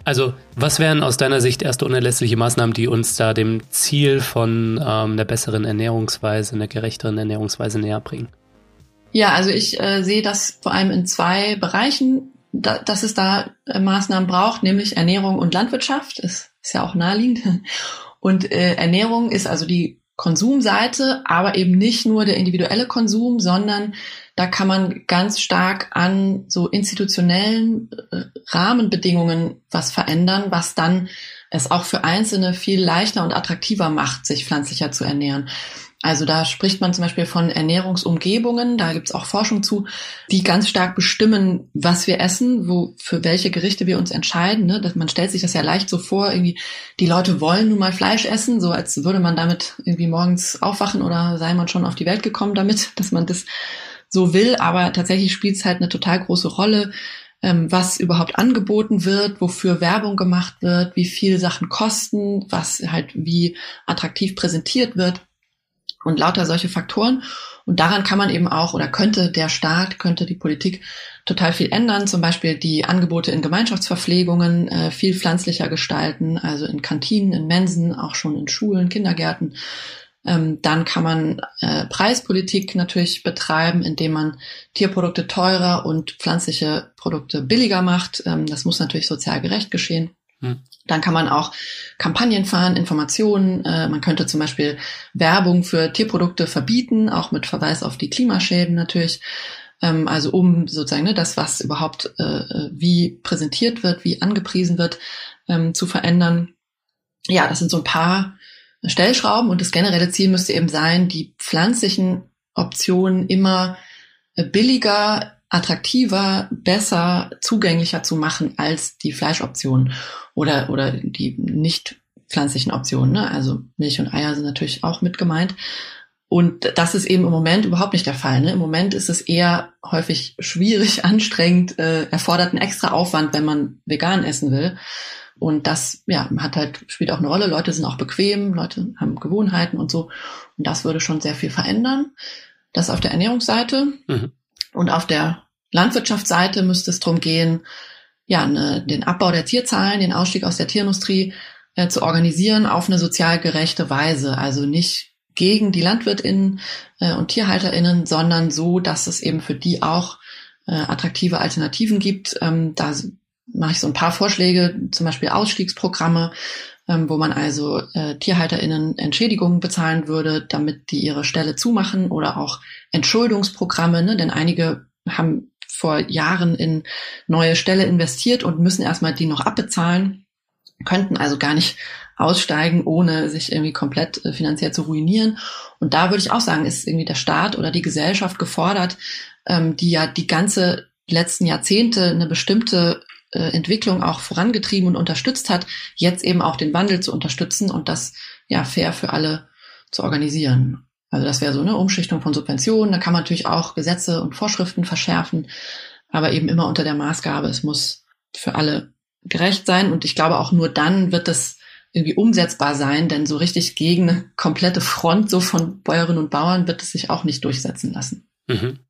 Also, was wären aus deiner Sicht erste unerlässliche Maßnahmen, die uns da dem Ziel von ähm, einer besseren Ernährungsweise, einer gerechteren Ernährungsweise näher bringen? Ja, also ich äh, sehe das vor allem in zwei Bereichen, da, dass es da äh, Maßnahmen braucht, nämlich Ernährung und Landwirtschaft. Das ist ja auch naheliegend. Und äh, Ernährung ist also die Konsumseite, aber eben nicht nur der individuelle Konsum, sondern da kann man ganz stark an so institutionellen äh, Rahmenbedingungen was verändern, was dann es auch für Einzelne viel leichter und attraktiver macht, sich pflanzlicher zu ernähren. Also da spricht man zum Beispiel von Ernährungsumgebungen, da gibt's auch Forschung zu, die ganz stark bestimmen, was wir essen, wo für welche Gerichte wir uns entscheiden. Ne? Dass man stellt sich das ja leicht so vor, irgendwie die Leute wollen nun mal Fleisch essen, so als würde man damit irgendwie morgens aufwachen oder sei man schon auf die Welt gekommen damit, dass man das so will, aber tatsächlich spielt es halt eine total große Rolle, ähm, was überhaupt angeboten wird, wofür Werbung gemacht wird, wie viel Sachen kosten, was halt wie attraktiv präsentiert wird und lauter solche Faktoren. Und daran kann man eben auch oder könnte der Staat, könnte die Politik total viel ändern, zum Beispiel die Angebote in Gemeinschaftsverpflegungen äh, viel pflanzlicher gestalten, also in Kantinen, in Mensen, auch schon in Schulen, Kindergärten, ähm, dann kann man äh, Preispolitik natürlich betreiben, indem man Tierprodukte teurer und pflanzliche Produkte billiger macht. Ähm, das muss natürlich sozial gerecht geschehen. Hm. Dann kann man auch Kampagnen fahren, Informationen. Äh, man könnte zum Beispiel Werbung für Tierprodukte verbieten, auch mit Verweis auf die Klimaschäden natürlich. Ähm, also um sozusagen ne, das, was überhaupt äh, äh, wie präsentiert wird, wie angepriesen wird, ähm, zu verändern. Ja, das sind so ein paar Stellschrauben und das generelle Ziel müsste eben sein, die pflanzlichen Optionen immer billiger, attraktiver, besser, zugänglicher zu machen als die Fleischoptionen oder, oder die nicht pflanzlichen Optionen. Ne? Also Milch und Eier sind natürlich auch mit gemeint. Und das ist eben im Moment überhaupt nicht der Fall. Ne? Im Moment ist es eher häufig schwierig, anstrengend, äh, erfordert einen extra Aufwand, wenn man vegan essen will. Und das ja, hat halt, spielt auch eine Rolle. Leute sind auch bequem, Leute haben Gewohnheiten und so. Und das würde schon sehr viel verändern. Das auf der Ernährungsseite. Mhm. Und auf der Landwirtschaftsseite müsste es darum gehen, ja, eine, den Abbau der Tierzahlen, den Ausstieg aus der Tierindustrie äh, zu organisieren auf eine sozial gerechte Weise. Also nicht gegen die LandwirtInnen äh, und TierhalterInnen, sondern so, dass es eben für die auch äh, attraktive Alternativen gibt. Ähm, da mache ich so ein paar Vorschläge, zum Beispiel Ausstiegsprogramme, ähm, wo man also äh, TierhalterInnen Entschädigungen bezahlen würde, damit die ihre Stelle zumachen oder auch Entschuldungsprogramme, ne? denn einige haben vor Jahren in neue Ställe investiert und müssen erstmal die noch abbezahlen, könnten also gar nicht aussteigen, ohne sich irgendwie komplett äh, finanziell zu ruinieren. Und da würde ich auch sagen, ist irgendwie der Staat oder die Gesellschaft gefordert, ähm, die ja die ganze letzten Jahrzehnte eine bestimmte äh, Entwicklung auch vorangetrieben und unterstützt hat, jetzt eben auch den Wandel zu unterstützen und das ja fair für alle zu organisieren. Also das wäre so eine Umschichtung von Subventionen. Da kann man natürlich auch Gesetze und Vorschriften verschärfen, aber eben immer unter der Maßgabe, es muss für alle gerecht sein. Und ich glaube auch nur dann wird das irgendwie umsetzbar sein, denn so richtig gegen eine komplette Front so von Bäuerinnen und Bauern wird es sich auch nicht durchsetzen lassen. Mhm.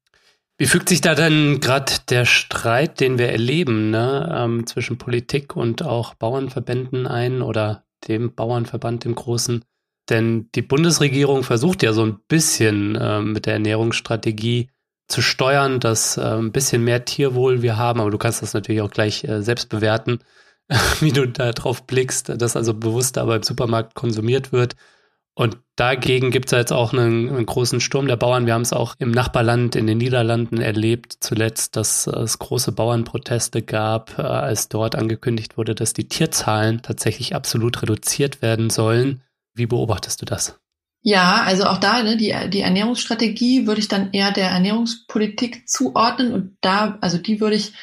Wie fügt sich da denn gerade der Streit, den wir erleben, ne, ähm, zwischen Politik und auch Bauernverbänden ein oder dem Bauernverband im Großen? Denn die Bundesregierung versucht ja so ein bisschen äh, mit der Ernährungsstrategie zu steuern, dass äh, ein bisschen mehr Tierwohl wir haben, aber du kannst das natürlich auch gleich äh, selbst bewerten, wie du da drauf blickst, dass also bewusster aber im Supermarkt konsumiert wird. Und dagegen gibt es jetzt auch einen, einen, großen Sturm der Bauern. Wir haben es auch im Nachbarland in den Niederlanden erlebt, zuletzt, dass es große Bauernproteste gab, äh, als dort angekündigt wurde, dass die Tierzahlen tatsächlich absolut reduziert werden sollen. Wie beobachtest du das? Ja, also auch da, ne, die, die Ernährungsstrategie würde ich dann eher der Ernährungspolitik zuordnen und da, also die würde ich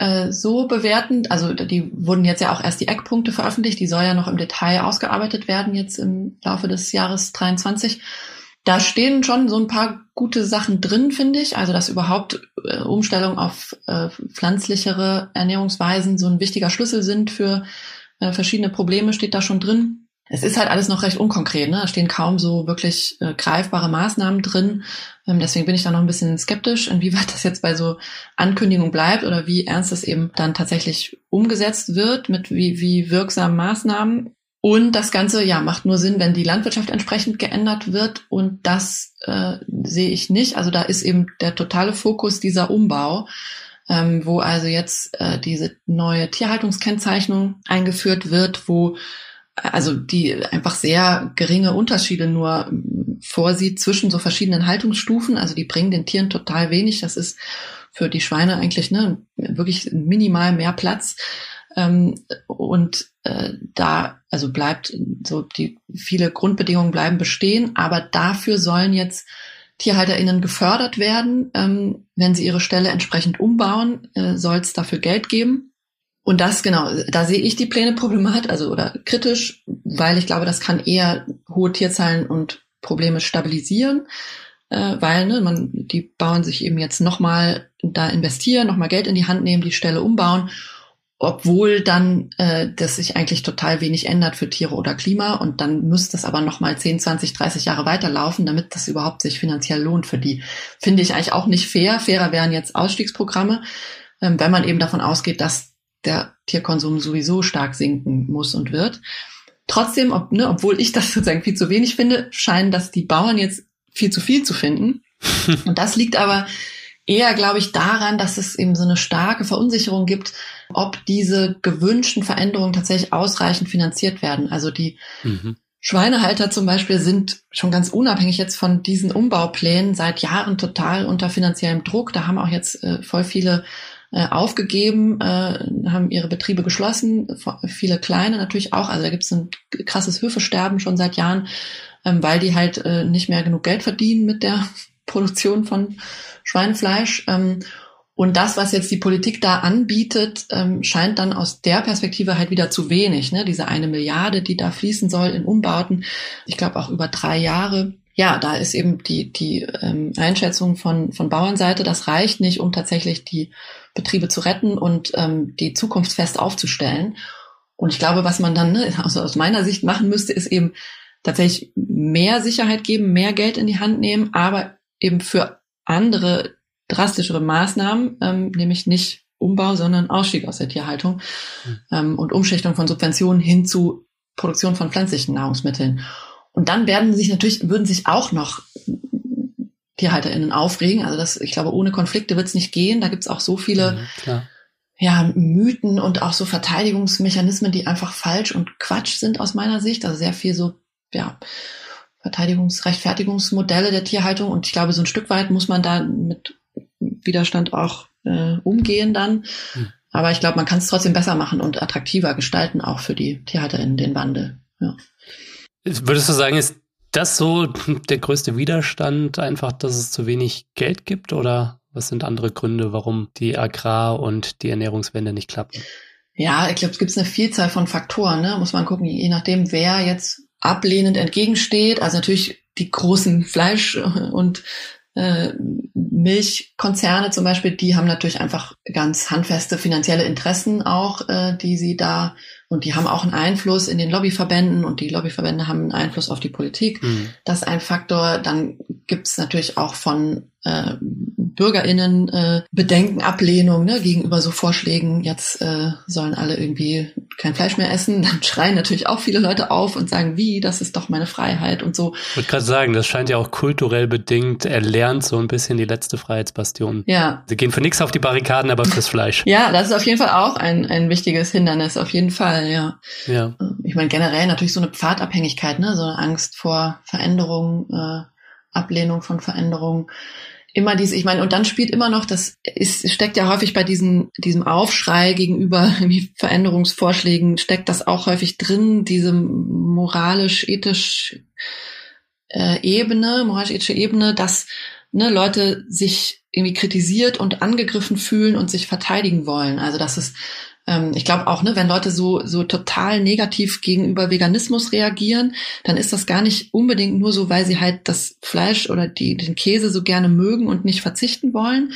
äh, so bewerten, also die wurden jetzt ja auch erst die Eckpunkte veröffentlicht, die soll ja noch im Detail ausgearbeitet werden jetzt im Laufe des Jahres 23. Da stehen schon so ein paar gute Sachen drin, finde ich. Also dass überhaupt äh, Umstellung auf äh, pflanzlichere Ernährungsweisen so ein wichtiger Schlüssel sind für äh, verschiedene Probleme, steht da schon drin es ist halt alles noch recht unkonkret. Ne? Da stehen kaum so wirklich äh, greifbare Maßnahmen drin. Ähm, deswegen bin ich da noch ein bisschen skeptisch, inwieweit das jetzt bei so Ankündigungen bleibt oder wie ernst das eben dann tatsächlich umgesetzt wird, mit wie, wie wirksamen Maßnahmen. Und das Ganze, ja, macht nur Sinn, wenn die Landwirtschaft entsprechend geändert wird. Und das äh, sehe ich nicht. Also da ist eben der totale Fokus dieser Umbau, ähm, wo also jetzt äh, diese neue Tierhaltungskennzeichnung eingeführt wird, wo also die einfach sehr geringe Unterschiede nur vorsieht zwischen so verschiedenen Haltungsstufen. Also die bringen den Tieren total wenig. Das ist für die Schweine eigentlich ne, wirklich minimal mehr Platz. Ähm, und äh, da also bleibt so die viele Grundbedingungen bleiben bestehen, aber dafür sollen jetzt TierhalterInnen gefördert werden. Ähm, wenn sie ihre Stelle entsprechend umbauen, äh, soll es dafür Geld geben. Und das, genau, da sehe ich die Pläne problematisch, also oder kritisch, weil ich glaube, das kann eher hohe Tierzahlen und Probleme stabilisieren, äh, weil ne, man, die Bauern sich eben jetzt nochmal da investieren, nochmal Geld in die Hand nehmen, die Stelle umbauen, obwohl dann äh, das sich eigentlich total wenig ändert für Tiere oder Klima und dann müsste es aber nochmal 10, 20, 30 Jahre weiterlaufen, damit das überhaupt sich finanziell lohnt für die. Finde ich eigentlich auch nicht fair. Fairer wären jetzt Ausstiegsprogramme, ähm, wenn man eben davon ausgeht, dass der Tierkonsum sowieso stark sinken muss und wird. Trotzdem, ob, ne, obwohl ich das sozusagen viel zu wenig finde, scheinen das die Bauern jetzt viel zu viel zu finden. und das liegt aber eher, glaube ich, daran, dass es eben so eine starke Verunsicherung gibt, ob diese gewünschten Veränderungen tatsächlich ausreichend finanziert werden. Also die mhm. Schweinehalter zum Beispiel sind schon ganz unabhängig jetzt von diesen Umbauplänen seit Jahren total unter finanziellem Druck. Da haben auch jetzt äh, voll viele äh, aufgegeben, äh, haben ihre Betriebe geschlossen, viele kleine natürlich auch. Also da gibt es ein krasses Höfesterben schon seit Jahren, ähm, weil die halt äh, nicht mehr genug Geld verdienen mit der Produktion von Schweinefleisch. Ähm, und das, was jetzt die Politik da anbietet, ähm, scheint dann aus der Perspektive halt wieder zu wenig. Ne? Diese eine Milliarde, die da fließen soll in Umbauten, ich glaube auch über drei Jahre. Ja, da ist eben die, die ähm, Einschätzung von, von Bauernseite, das reicht nicht, um tatsächlich die Betriebe zu retten und ähm, die Zukunft fest aufzustellen. Und ich glaube, was man dann ne, also aus meiner Sicht machen müsste, ist eben tatsächlich mehr Sicherheit geben, mehr Geld in die Hand nehmen, aber eben für andere drastischere Maßnahmen, ähm, nämlich nicht Umbau, sondern Ausstieg aus der Tierhaltung mhm. ähm, und Umschichtung von Subventionen hin zu Produktion von pflanzlichen Nahrungsmitteln. Und dann werden sich natürlich, würden sich auch noch TierhalterInnen aufregen. Also das, ich glaube, ohne Konflikte wird es nicht gehen. Da gibt es auch so viele mhm, ja, Mythen und auch so Verteidigungsmechanismen, die einfach falsch und Quatsch sind aus meiner Sicht. Also sehr viel so, ja, Verteidigungsrechtfertigungsmodelle der Tierhaltung. Und ich glaube, so ein Stück weit muss man da mit Widerstand auch äh, umgehen dann. Hm. Aber ich glaube, man kann es trotzdem besser machen und attraktiver gestalten, auch für die TierhalterInnen, den Wandel. Ja. Würdest du sagen, ist das so der größte Widerstand, einfach, dass es zu wenig Geld gibt? Oder was sind andere Gründe, warum die Agrar- und die Ernährungswende nicht klappen? Ja, ich glaube, es gibt eine Vielzahl von Faktoren. Ne? Muss man gucken, je nachdem, wer jetzt ablehnend entgegensteht. Also natürlich die großen Fleisch- und äh, Milchkonzerne zum Beispiel, die haben natürlich einfach ganz handfeste finanzielle Interessen auch, äh, die sie da und die haben auch einen Einfluss in den Lobbyverbänden und die Lobbyverbände haben einen Einfluss auf die Politik. Mhm. Das ist ein Faktor. Dann gibt es natürlich auch von äh, BürgerInnen äh, Bedenken, Ablehnung ne, gegenüber so Vorschlägen, jetzt äh, sollen alle irgendwie kein Fleisch mehr essen. Dann schreien natürlich auch viele Leute auf und sagen, wie, das ist doch meine Freiheit und so. Ich wollte gerade sagen, das scheint ja auch kulturell bedingt erlernt, so ein bisschen die letzte Freiheitsbastion. Ja. Sie gehen für nichts auf die Barrikaden, aber fürs Fleisch. ja, das ist auf jeden Fall auch ein, ein wichtiges Hindernis, auf jeden Fall, ja. ja. Ich meine, generell natürlich so eine Pfadabhängigkeit, ne, so eine Angst vor Veränderung, äh, Ablehnung von Veränderung immer diese, ich meine, und dann spielt immer noch, das ist, steckt ja häufig bei diesen, diesem Aufschrei gegenüber Veränderungsvorschlägen, steckt das auch häufig drin, diese moralisch-ethisch äh, Ebene, moralisch-ethische Ebene, dass ne, Leute sich irgendwie kritisiert und angegriffen fühlen und sich verteidigen wollen. Also dass es ähm, ich glaube auch, ne, wenn Leute so, so total negativ gegenüber Veganismus reagieren, dann ist das gar nicht unbedingt nur so, weil sie halt das Fleisch oder die, den Käse so gerne mögen und nicht verzichten wollen,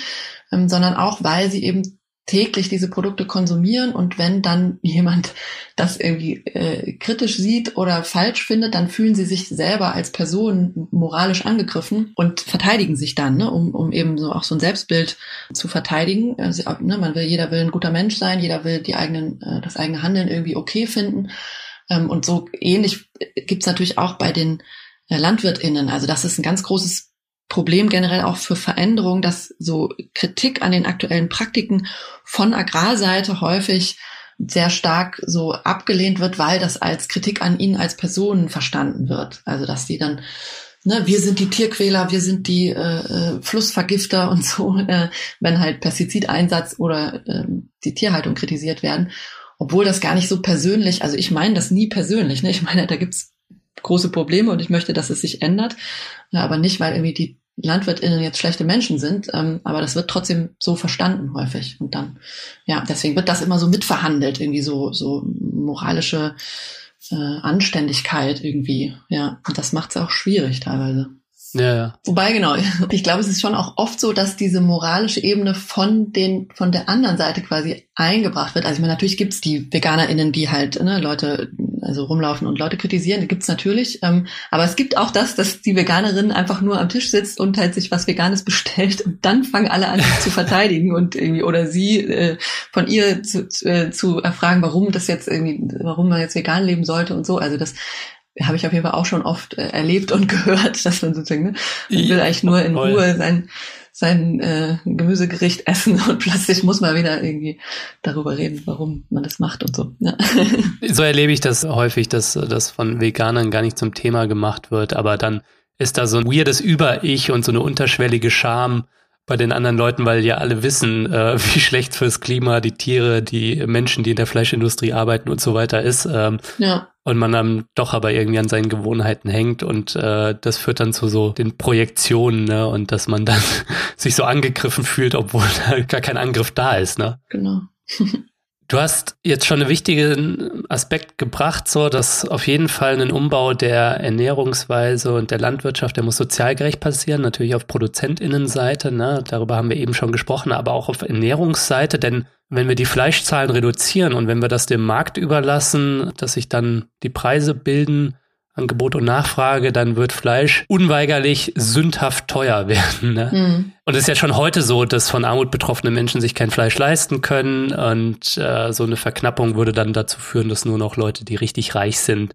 ähm, sondern auch, weil sie eben täglich diese Produkte konsumieren und wenn dann jemand das irgendwie äh, kritisch sieht oder falsch findet, dann fühlen sie sich selber als Person moralisch angegriffen und verteidigen sich dann, ne, um, um eben so auch so ein Selbstbild zu verteidigen. Also, ne, man will, jeder will ein guter Mensch sein, jeder will die eigenen, äh, das eigene Handeln irgendwie okay finden. Ähm, und so ähnlich gibt's natürlich auch bei den äh, LandwirtInnen. Also das ist ein ganz großes Problem generell auch für Veränderung, dass so Kritik an den aktuellen Praktiken von Agrarseite häufig sehr stark so abgelehnt wird, weil das als Kritik an ihnen als Personen verstanden wird. Also dass die dann, ne, wir sind die Tierquäler, wir sind die äh, äh Flussvergifter und so, äh, wenn halt Pestizideinsatz oder äh, die Tierhaltung kritisiert werden. Obwohl das gar nicht so persönlich, also ich meine das nie persönlich, ne? Ich meine, da gibt's große Probleme und ich möchte, dass es sich ändert. Aber nicht, weil irgendwie die LandwirtInnen jetzt schlechte Menschen sind, ähm, aber das wird trotzdem so verstanden häufig. Und dann, ja, deswegen wird das immer so mitverhandelt, irgendwie so, so moralische äh, Anständigkeit irgendwie. Ja, und das macht es auch schwierig teilweise. Ja, ja. Wobei, genau, ich glaube, es ist schon auch oft so, dass diese moralische Ebene von den, von der anderen Seite quasi eingebracht wird. Also ich meine, natürlich gibt's die VeganerInnen, die halt ne, Leute also rumlaufen und Leute kritisieren, die gibt's natürlich. Ähm, aber es gibt auch das, dass die Veganerin einfach nur am Tisch sitzt und halt sich was Veganes bestellt und dann fangen alle an, sich zu verteidigen und irgendwie oder sie äh, von ihr zu, zu, äh, zu erfragen, warum das jetzt irgendwie, warum man jetzt vegan leben sollte und so. Also das habe ich auf jeden Fall auch schon oft äh, erlebt und gehört, dass man sozusagen, ne, man will eigentlich nur in Ruhe sein, sein äh, Gemüsegericht essen und plötzlich muss man wieder irgendwie darüber reden, warum man das macht und so. Ja. So erlebe ich das häufig, dass das von Veganern gar nicht zum Thema gemacht wird, aber dann ist da so ein weirdes Über-Ich und so eine unterschwellige Scham bei den anderen Leuten, weil ja alle wissen, äh, wie schlecht fürs Klima die Tiere, die Menschen, die in der Fleischindustrie arbeiten und so weiter ist. Ähm, ja. Und man dann doch aber irgendwie an seinen Gewohnheiten hängt und äh, das führt dann zu so den Projektionen, ne? Und dass man dann sich so angegriffen fühlt, obwohl da gar kein Angriff da ist, ne? Genau. Du hast jetzt schon einen wichtigen Aspekt gebracht, so dass auf jeden Fall ein Umbau der Ernährungsweise und der Landwirtschaft, der muss sozialgerecht passieren, natürlich auf Produzentinnenseite, ne? darüber haben wir eben schon gesprochen, aber auch auf Ernährungsseite, denn wenn wir die Fleischzahlen reduzieren und wenn wir das dem Markt überlassen, dass sich dann die Preise bilden, Angebot und Nachfrage, dann wird Fleisch unweigerlich sündhaft teuer werden. Ne? Mhm. Und es ist ja schon heute so, dass von Armut betroffene Menschen sich kein Fleisch leisten können und äh, so eine Verknappung würde dann dazu führen, dass nur noch Leute, die richtig reich sind,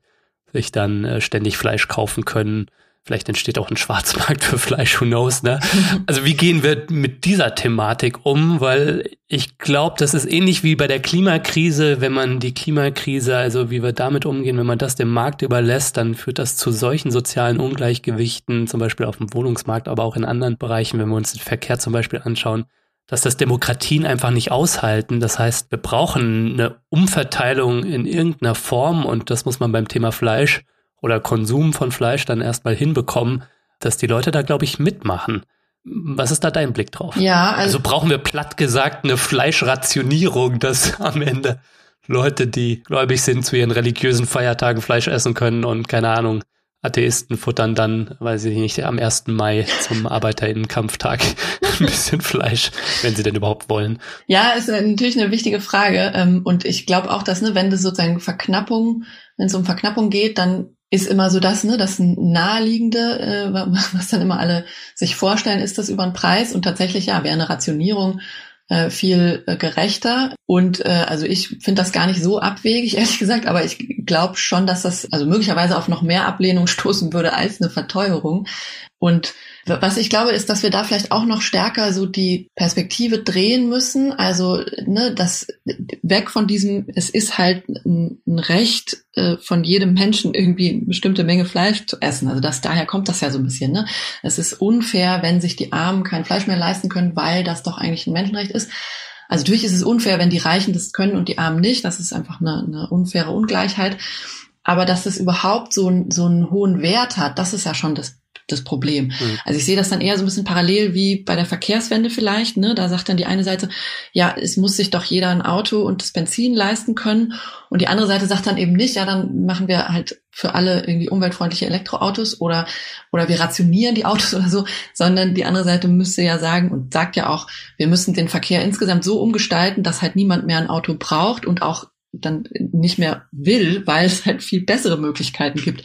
sich dann äh, ständig Fleisch kaufen können Vielleicht entsteht auch ein Schwarzmarkt für Fleisch, who knows, ne? Also wie gehen wir mit dieser Thematik um? Weil ich glaube, das ist ähnlich wie bei der Klimakrise. Wenn man die Klimakrise, also wie wir damit umgehen, wenn man das dem Markt überlässt, dann führt das zu solchen sozialen Ungleichgewichten, zum Beispiel auf dem Wohnungsmarkt, aber auch in anderen Bereichen, wenn wir uns den Verkehr zum Beispiel anschauen, dass das Demokratien einfach nicht aushalten. Das heißt, wir brauchen eine Umverteilung in irgendeiner Form und das muss man beim Thema Fleisch oder Konsum von Fleisch dann erstmal hinbekommen, dass die Leute da, glaube ich, mitmachen. Was ist da dein Blick drauf? Ja, also, also brauchen wir platt gesagt eine Fleischrationierung, dass am Ende Leute, die gläubig sind, zu ihren religiösen Feiertagen Fleisch essen können und keine Ahnung, Atheisten futtern dann, weiß ich nicht, am 1. Mai zum Arbeiterinnenkampftag ein bisschen Fleisch, wenn sie denn überhaupt wollen. Ja, ist natürlich eine wichtige Frage. Ähm, und ich glaube auch, dass, ne, wenn das sozusagen Verknappung, wenn es um Verknappung geht, dann ist immer so das, ne, das naheliegende, äh, was dann immer alle sich vorstellen, ist das über den Preis und tatsächlich ja, wäre eine Rationierung äh, viel äh, gerechter. Und äh, also ich finde das gar nicht so abwegig, ehrlich gesagt, aber ich glaube schon, dass das also möglicherweise auf noch mehr Ablehnung stoßen würde als eine Verteuerung. Und was ich glaube, ist, dass wir da vielleicht auch noch stärker so die Perspektive drehen müssen. Also, ne, das weg von diesem, es ist halt ein, Recht äh, von jedem Menschen irgendwie eine bestimmte Menge Fleisch zu essen. Also das daher kommt das ja so ein bisschen. Ne? Es ist unfair, wenn sich die Armen kein Fleisch mehr leisten können, weil das doch eigentlich ein Menschenrecht ist. Also natürlich ist es unfair, wenn die Reichen das können und die Armen nicht. Das ist einfach eine, eine unfaire Ungleichheit. Aber dass es überhaupt so, so einen hohen Wert hat, das ist ja schon das das Problem. Mhm. Also ich sehe das dann eher so ein bisschen parallel wie bei der Verkehrswende vielleicht. Ne? Da sagt dann die eine Seite, ja, es muss sich doch jeder ein Auto und das Benzin leisten können. Und die andere Seite sagt dann eben nicht, ja, dann machen wir halt für alle irgendwie umweltfreundliche Elektroautos oder, oder wir rationieren die Autos oder so, sondern die andere Seite müsste ja sagen und sagt ja auch, wir müssen den Verkehr insgesamt so umgestalten, dass halt niemand mehr ein Auto braucht und auch dann nicht mehr will, weil es halt viel bessere Möglichkeiten gibt.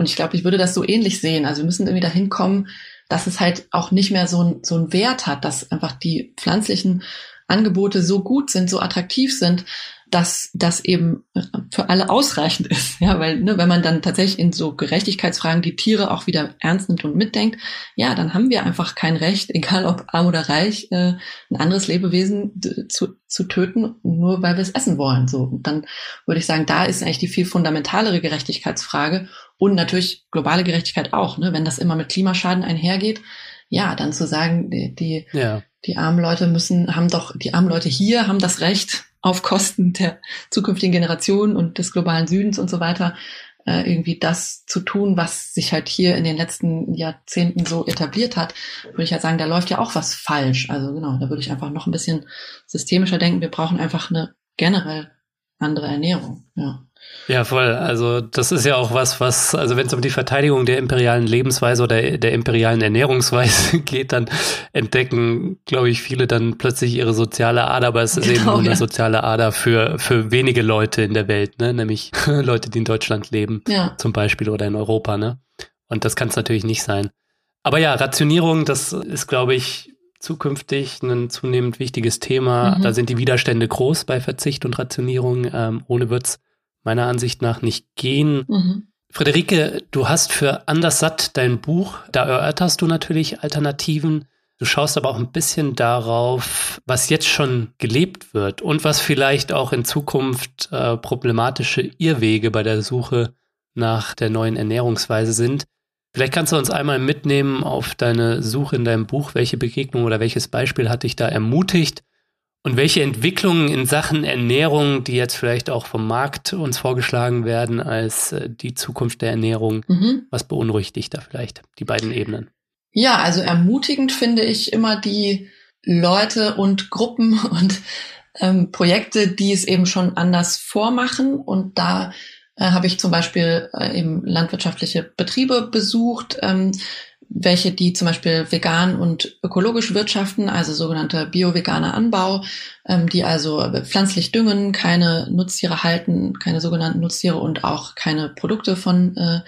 Und ich glaube, ich würde das so ähnlich sehen. Also wir müssen irgendwie dahin kommen, dass es halt auch nicht mehr so, ein, so einen Wert hat, dass einfach die pflanzlichen Angebote so gut sind, so attraktiv sind, dass das eben für alle ausreichend ist. Ja, weil ne, wenn man dann tatsächlich in so Gerechtigkeitsfragen die Tiere auch wieder ernst nimmt und mitdenkt, ja, dann haben wir einfach kein Recht, egal ob arm oder reich, äh, ein anderes Lebewesen zu, zu töten, nur weil wir es essen wollen. So, und dann würde ich sagen, da ist eigentlich die viel fundamentalere Gerechtigkeitsfrage und natürlich globale Gerechtigkeit auch. Ne? Wenn das immer mit Klimaschaden einhergeht, ja, dann zu sagen, die, die, ja. die armen Leute müssen, haben doch, die armen Leute hier haben das Recht, auf Kosten der zukünftigen Generationen und des globalen Südens und so weiter, äh, irgendwie das zu tun, was sich halt hier in den letzten Jahrzehnten so etabliert hat, würde ich halt sagen, da läuft ja auch was falsch. Also genau, da würde ich einfach noch ein bisschen systemischer denken. Wir brauchen einfach eine generell andere Ernährung. Ja. Ja, voll. Also das ist ja auch was, was, also wenn es um die Verteidigung der imperialen Lebensweise oder der imperialen Ernährungsweise geht, dann entdecken, glaube ich, viele dann plötzlich ihre soziale Ader, aber es ist genau, eben nur eine soziale Ader für, für wenige Leute in der Welt, ne? nämlich Leute, die in Deutschland leben, ja. zum Beispiel, oder in Europa. Ne? Und das kann es natürlich nicht sein. Aber ja, Rationierung, das ist, glaube ich, zukünftig ein zunehmend wichtiges Thema. Mhm. Da sind die Widerstände groß bei Verzicht und Rationierung. Ähm, ohne wird's meiner Ansicht nach nicht gehen. Mhm. Friederike, du hast für Anders satt dein Buch, da erörterst du natürlich Alternativen. Du schaust aber auch ein bisschen darauf, was jetzt schon gelebt wird und was vielleicht auch in Zukunft äh, problematische Irrwege bei der Suche nach der neuen Ernährungsweise sind. Vielleicht kannst du uns einmal mitnehmen auf deine Suche in deinem Buch. Welche Begegnung oder welches Beispiel hat dich da ermutigt? Und welche Entwicklungen in Sachen Ernährung, die jetzt vielleicht auch vom Markt uns vorgeschlagen werden als äh, die Zukunft der Ernährung, mhm. was beunruhigt dich da vielleicht, die beiden Ebenen? Ja, also ermutigend finde ich immer die Leute und Gruppen und ähm, Projekte, die es eben schon anders vormachen. Und da äh, habe ich zum Beispiel äh, eben landwirtschaftliche Betriebe besucht, ähm, welche die zum Beispiel vegan und ökologisch wirtschaften, also sogenannter bio-veganer Anbau, ähm, die also pflanzlich düngen, keine Nutztiere halten, keine sogenannten Nutztiere und auch keine Produkte von äh,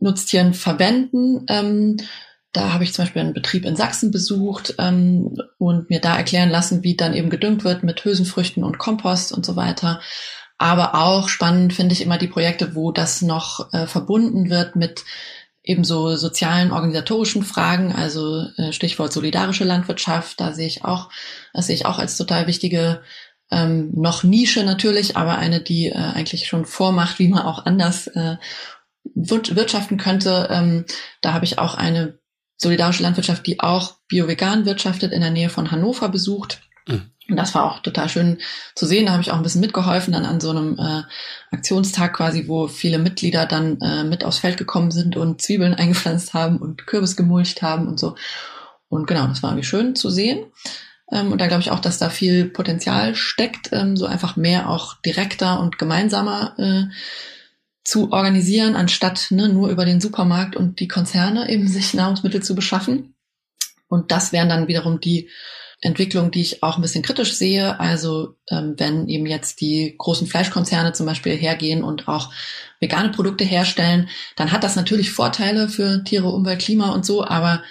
Nutztieren verwenden. Ähm, da habe ich zum Beispiel einen Betrieb in Sachsen besucht ähm, und mir da erklären lassen, wie dann eben gedüngt wird mit Hülsenfrüchten und Kompost und so weiter. Aber auch spannend finde ich immer die Projekte, wo das noch äh, verbunden wird mit ebenso sozialen, organisatorischen Fragen, also äh, Stichwort solidarische Landwirtschaft, da sehe ich auch, das sehe ich auch als total wichtige ähm, noch Nische natürlich, aber eine, die äh, eigentlich schon vormacht, wie man auch anders äh, wirtschaften könnte. Ähm, da habe ich auch eine solidarische Landwirtschaft, die auch bio-vegan wirtschaftet, in der Nähe von Hannover besucht. Mhm. Und das war auch total schön zu sehen. Da habe ich auch ein bisschen mitgeholfen, dann an so einem äh, Aktionstag quasi, wo viele Mitglieder dann äh, mit aufs Feld gekommen sind und Zwiebeln eingepflanzt haben und Kürbis gemulcht haben und so. Und genau, das war irgendwie schön zu sehen. Ähm, und da glaube ich auch, dass da viel Potenzial steckt, ähm, so einfach mehr auch direkter und gemeinsamer äh, zu organisieren, anstatt ne, nur über den Supermarkt und die Konzerne eben sich Nahrungsmittel zu beschaffen. Und das wären dann wiederum die Entwicklung, die ich auch ein bisschen kritisch sehe. Also ähm, wenn eben jetzt die großen Fleischkonzerne zum Beispiel hergehen und auch vegane Produkte herstellen, dann hat das natürlich Vorteile für Tiere, Umwelt, Klima und so, aber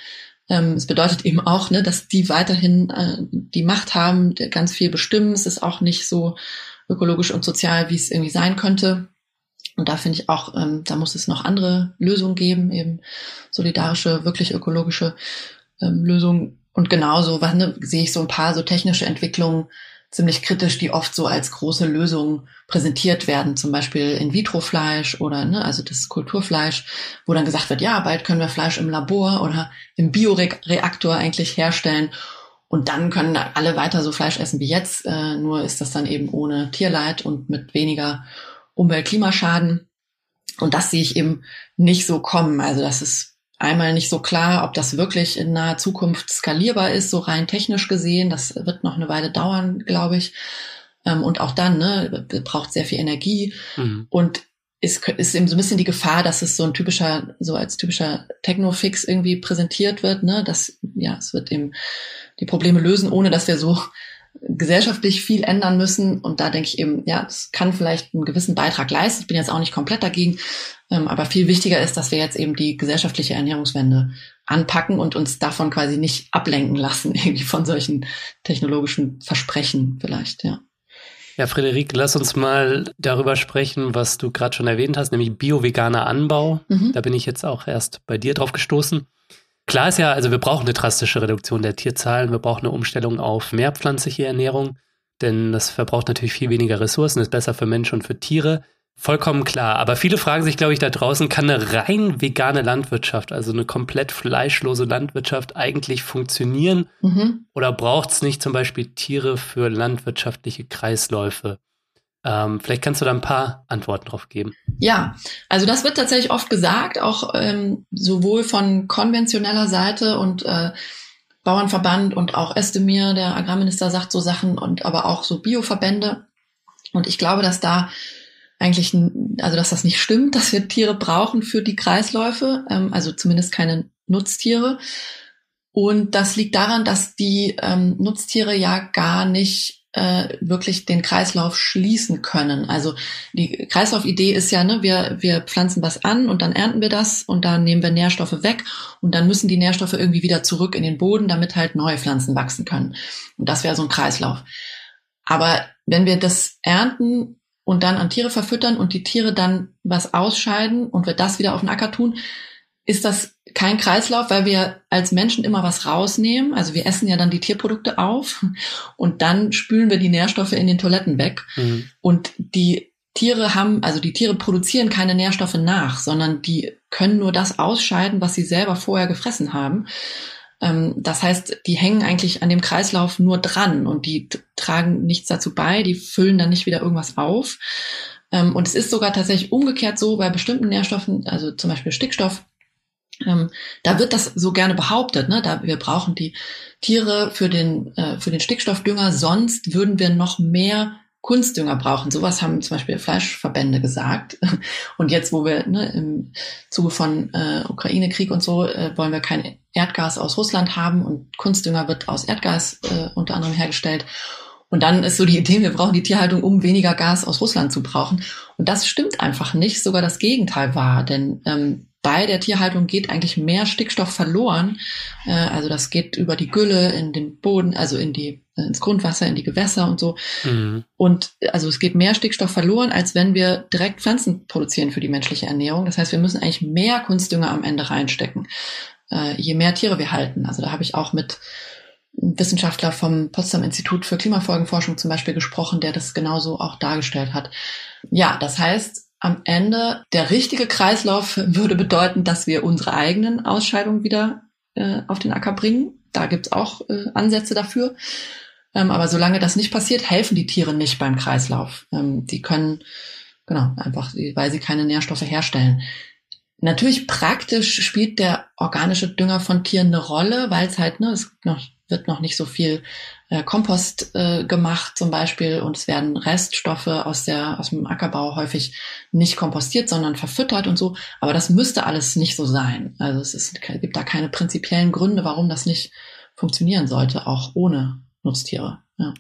ähm, es bedeutet eben auch, ne, dass die weiterhin äh, die Macht haben, ganz viel bestimmen. Es ist auch nicht so ökologisch und sozial, wie es irgendwie sein könnte. Und da finde ich auch, ähm, da muss es noch andere Lösungen geben, eben solidarische, wirklich ökologische ähm, Lösungen, und genauso was, ne, sehe ich so ein paar so technische Entwicklungen ziemlich kritisch, die oft so als große Lösung präsentiert werden, zum Beispiel In-vitro-Fleisch oder ne, also das Kulturfleisch, wo dann gesagt wird, ja, bald können wir Fleisch im Labor oder im Bioreaktor eigentlich herstellen und dann können alle weiter so Fleisch essen wie jetzt, äh, nur ist das dann eben ohne Tierleid und mit weniger Umwelt-Klimaschaden. Und das sehe ich eben nicht so kommen. Also das ist einmal nicht so klar, ob das wirklich in naher Zukunft skalierbar ist, so rein technisch gesehen. Das wird noch eine Weile dauern, glaube ich. Ähm, und auch dann, ne, braucht sehr viel Energie. Mhm. Und ist, ist eben so ein bisschen die Gefahr, dass es so ein typischer, so als typischer Techno-Fix irgendwie präsentiert wird, ne, dass, ja, es wird eben die Probleme lösen, ohne dass wir so gesellschaftlich viel ändern müssen. Und da denke ich eben, ja, es kann vielleicht einen gewissen Beitrag leisten. Ich bin jetzt auch nicht komplett dagegen. Ähm, aber viel wichtiger ist, dass wir jetzt eben die gesellschaftliche Ernährungswende anpacken und uns davon quasi nicht ablenken lassen, irgendwie von solchen technologischen Versprechen vielleicht, ja. Ja, Frederik, lass uns mal darüber sprechen, was du gerade schon erwähnt hast, nämlich bio-veganer Anbau. Mhm. Da bin ich jetzt auch erst bei dir drauf gestoßen. Klar ist ja, also wir brauchen eine drastische Reduktion der Tierzahlen, wir brauchen eine Umstellung auf mehrpflanzliche Ernährung, denn das verbraucht natürlich viel weniger Ressourcen, ist besser für Menschen und für Tiere. Vollkommen klar. Aber viele fragen sich, glaube ich, da draußen, kann eine rein vegane Landwirtschaft, also eine komplett fleischlose Landwirtschaft eigentlich funktionieren? Mhm. Oder braucht es nicht zum Beispiel Tiere für landwirtschaftliche Kreisläufe? Ähm, vielleicht kannst du da ein paar Antworten drauf geben. Ja, also das wird tatsächlich oft gesagt, auch ähm, sowohl von konventioneller Seite und äh, Bauernverband und auch Estemir, der Agrarminister, sagt so Sachen und aber auch so Bioverbände. Und ich glaube, dass da eigentlich, also dass das nicht stimmt, dass wir Tiere brauchen für die Kreisläufe, ähm, also zumindest keine Nutztiere. Und das liegt daran, dass die ähm, Nutztiere ja gar nicht äh, wirklich den Kreislauf schließen können. Also die Kreislaufidee ist ja, ne, wir, wir pflanzen was an und dann ernten wir das und dann nehmen wir Nährstoffe weg und dann müssen die Nährstoffe irgendwie wieder zurück in den Boden, damit halt neue Pflanzen wachsen können. Und das wäre so ein Kreislauf. Aber wenn wir das ernten und dann an Tiere verfüttern und die Tiere dann was ausscheiden und wir das wieder auf den Acker tun, ist das kein Kreislauf, weil wir als Menschen immer was rausnehmen. Also wir essen ja dann die Tierprodukte auf und dann spülen wir die Nährstoffe in den Toiletten weg. Mhm. Und die Tiere haben, also die Tiere produzieren keine Nährstoffe nach, sondern die können nur das ausscheiden, was sie selber vorher gefressen haben. Ähm, das heißt, die hängen eigentlich an dem Kreislauf nur dran und die tragen nichts dazu bei, die füllen dann nicht wieder irgendwas auf. Ähm, und es ist sogar tatsächlich umgekehrt so bei bestimmten Nährstoffen, also zum Beispiel Stickstoff, ähm, da wird das so gerne behauptet, ne? da wir brauchen die Tiere für den, äh, für den Stickstoffdünger, sonst würden wir noch mehr Kunstdünger brauchen. Sowas haben zum Beispiel Fleischverbände gesagt. Und jetzt, wo wir ne, im Zuge von äh, Ukraine-Krieg und so, äh, wollen wir kein Erdgas aus Russland haben und Kunstdünger wird aus Erdgas äh, unter anderem hergestellt. Und dann ist so die Idee, wir brauchen die Tierhaltung, um weniger Gas aus Russland zu brauchen. Und das stimmt einfach nicht. Sogar das Gegenteil war. Denn ähm, bei der Tierhaltung geht eigentlich mehr Stickstoff verloren. Äh, also das geht über die Gülle in den Boden, also in die ins Grundwasser, in die Gewässer und so. Mhm. Und also es geht mehr Stickstoff verloren, als wenn wir direkt Pflanzen produzieren für die menschliche Ernährung. Das heißt, wir müssen eigentlich mehr Kunstdünger am Ende reinstecken, äh, je mehr Tiere wir halten. Also da habe ich auch mit Wissenschaftler vom Potsdam Institut für Klimafolgenforschung zum Beispiel gesprochen, der das genauso auch dargestellt hat. Ja, das heißt, am Ende der richtige Kreislauf würde bedeuten, dass wir unsere eigenen Ausscheidungen wieder äh, auf den Acker bringen. Da gibt's auch äh, Ansätze dafür. Ähm, aber solange das nicht passiert, helfen die Tiere nicht beim Kreislauf. Ähm, die können, genau, einfach, weil sie keine Nährstoffe herstellen. Natürlich praktisch spielt der organische Dünger von Tieren eine Rolle, weil es halt, ne, es noch, wird noch nicht so viel äh, Kompost äh, gemacht zum Beispiel und es werden Reststoffe aus der aus dem Ackerbau häufig nicht kompostiert, sondern verfüttert und so. Aber das müsste alles nicht so sein. Also es ist, gibt da keine prinzipiellen Gründe, warum das nicht funktionieren sollte, auch ohne Nutztiere. Ja.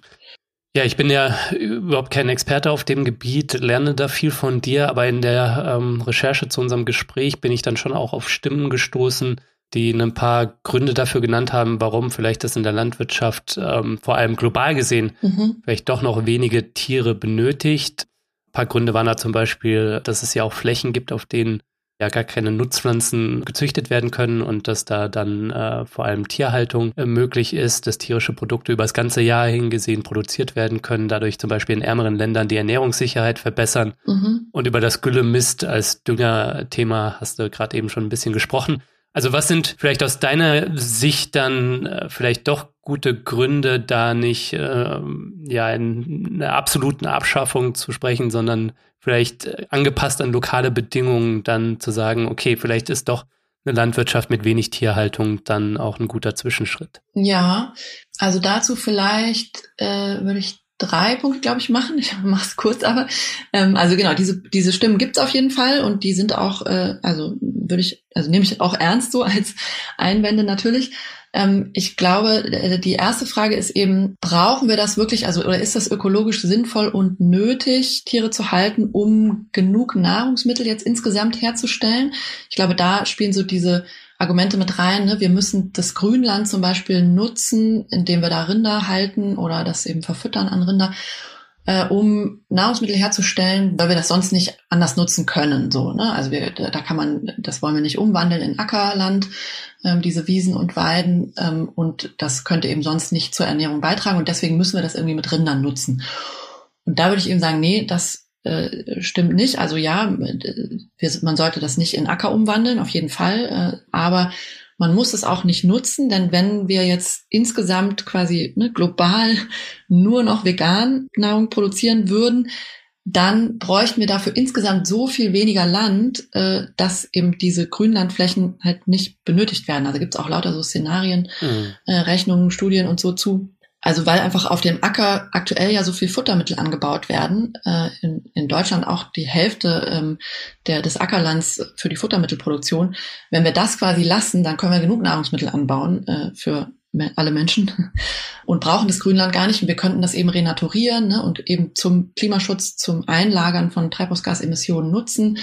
Ja, ich bin ja überhaupt kein Experte auf dem Gebiet, lerne da viel von dir, aber in der ähm, Recherche zu unserem Gespräch bin ich dann schon auch auf Stimmen gestoßen, die ein paar Gründe dafür genannt haben, warum vielleicht das in der Landwirtschaft ähm, vor allem global gesehen mhm. vielleicht doch noch wenige Tiere benötigt. Ein paar Gründe waren da zum Beispiel, dass es ja auch Flächen gibt, auf denen ja gar keine Nutzpflanzen gezüchtet werden können und dass da dann äh, vor allem Tierhaltung äh, möglich ist, dass tierische Produkte über das ganze Jahr hingesehen produziert werden können, dadurch zum Beispiel in ärmeren Ländern die Ernährungssicherheit verbessern. Mhm. Und über das Güllemist als Düngerthema hast du gerade eben schon ein bisschen gesprochen. Also was sind vielleicht aus deiner Sicht dann äh, vielleicht doch gute Gründe, da nicht äh, ja in einer absoluten Abschaffung zu sprechen, sondern vielleicht äh, angepasst an lokale Bedingungen dann zu sagen, okay, vielleicht ist doch eine Landwirtschaft mit wenig Tierhaltung dann auch ein guter Zwischenschritt. Ja, also dazu vielleicht äh, würde ich drei Punkte, glaube ich, machen. Ich mache es kurz, aber ähm, also genau, diese, diese Stimmen gibt's auf jeden Fall und die sind auch, äh, also würde ich, also nehme ich auch ernst so als Einwände natürlich. Ähm, ich glaube, äh, die erste Frage ist eben, brauchen wir das wirklich, also oder ist das ökologisch sinnvoll und nötig, Tiere zu halten, um genug Nahrungsmittel jetzt insgesamt herzustellen? Ich glaube, da spielen so diese Argumente mit rein. Ne? Wir müssen das Grünland zum Beispiel nutzen, indem wir da Rinder halten oder das eben verfüttern an Rinder, äh, um Nahrungsmittel herzustellen, weil wir das sonst nicht anders nutzen können. So, ne? Also wir, da kann man, das wollen wir nicht umwandeln in Ackerland, ähm, diese Wiesen und Weiden, ähm, und das könnte eben sonst nicht zur Ernährung beitragen. Und deswegen müssen wir das irgendwie mit Rindern nutzen. Und da würde ich eben sagen, nee, das äh, stimmt nicht. Also ja, wir, man sollte das nicht in Acker umwandeln, auf jeden Fall. Äh, aber man muss es auch nicht nutzen, denn wenn wir jetzt insgesamt quasi ne, global nur noch vegan Nahrung produzieren würden, dann bräuchten wir dafür insgesamt so viel weniger Land, äh, dass eben diese Grünlandflächen halt nicht benötigt werden. Also gibt es auch lauter so Szenarien, mhm. äh, Rechnungen, Studien und so zu, also weil einfach auf dem Acker aktuell ja so viel Futtermittel angebaut werden, äh, in, in Deutschland auch die Hälfte ähm, der, des Ackerlands für die Futtermittelproduktion. Wenn wir das quasi lassen, dann können wir genug Nahrungsmittel anbauen äh, für alle Menschen und brauchen das Grünland gar nicht. Und wir könnten das eben renaturieren ne, und eben zum Klimaschutz, zum Einlagern von Treibhausgasemissionen nutzen.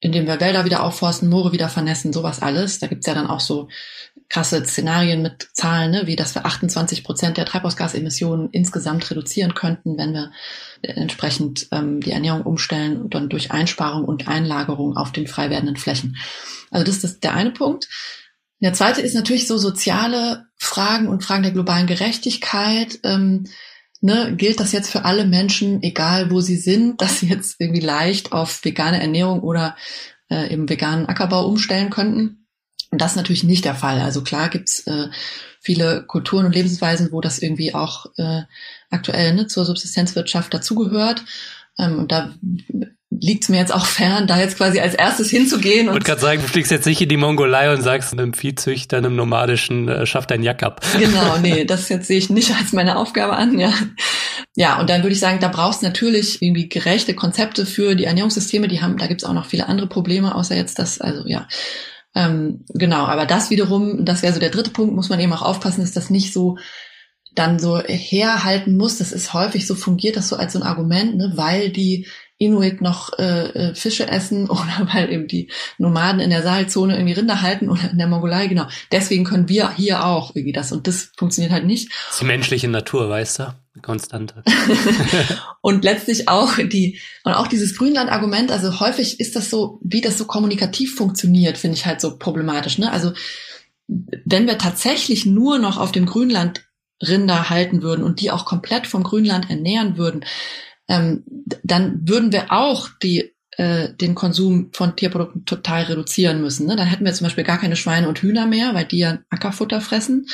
Indem wir Wälder wieder aufforsten, Moore wieder vernässen, sowas alles. Da gibt's ja dann auch so krasse Szenarien mit Zahlen, ne, wie dass wir 28 Prozent der Treibhausgasemissionen insgesamt reduzieren könnten, wenn wir entsprechend ähm, die Ernährung umstellen und dann durch Einsparung und Einlagerung auf den frei werdenden Flächen. Also das ist der eine Punkt. Der zweite ist natürlich so soziale Fragen und Fragen der globalen Gerechtigkeit. Ähm, ne, gilt das jetzt für alle Menschen, egal wo sie sind, dass sie jetzt irgendwie leicht auf vegane Ernährung oder äh, eben veganen Ackerbau umstellen könnten? Und das ist natürlich nicht der Fall. Also klar gibt's äh, viele Kulturen und Lebensweisen, wo das irgendwie auch äh, aktuell ne, zur Subsistenzwirtschaft dazugehört. Ähm, und da liegt es mir jetzt auch fern, da jetzt quasi als erstes hinzugehen. Ich wollte gerade sagen, du fliegst jetzt nicht in die Mongolei und sagst einem Viehzüchter, einem nomadischen, äh, schaff dein Jack ab. Genau, nee, das jetzt sehe ich nicht als meine Aufgabe an, ja. Ja, und dann würde ich sagen, da brauchst du natürlich irgendwie gerechte Konzepte für die Ernährungssysteme, die haben, da gibt's auch noch viele andere Probleme, außer jetzt das, also ja. Ähm, genau, aber das wiederum, das wäre so der dritte Punkt, muss man eben auch aufpassen, dass das nicht so dann so herhalten muss. Das ist häufig so fungiert das so als so ein Argument, ne, weil die Inuit noch äh, äh, Fische essen oder weil eben die Nomaden in der Saalzone irgendwie Rinder halten oder in der Mongolei, genau. Deswegen können wir hier auch irgendwie das und das funktioniert halt nicht. Das ist die menschliche Natur, weißt du? Konstante. und letztlich auch die, und auch dieses Grünland-Argument, also häufig ist das so, wie das so kommunikativ funktioniert, finde ich halt so problematisch, ne? Also, wenn wir tatsächlich nur noch auf dem Grünland Rinder halten würden und die auch komplett vom Grünland ernähren würden, ähm, dann würden wir auch die, äh, den Konsum von Tierprodukten total reduzieren müssen. Ne? Dann hätten wir zum Beispiel gar keine Schweine und Hühner mehr, weil die ja Ackerfutter fressen.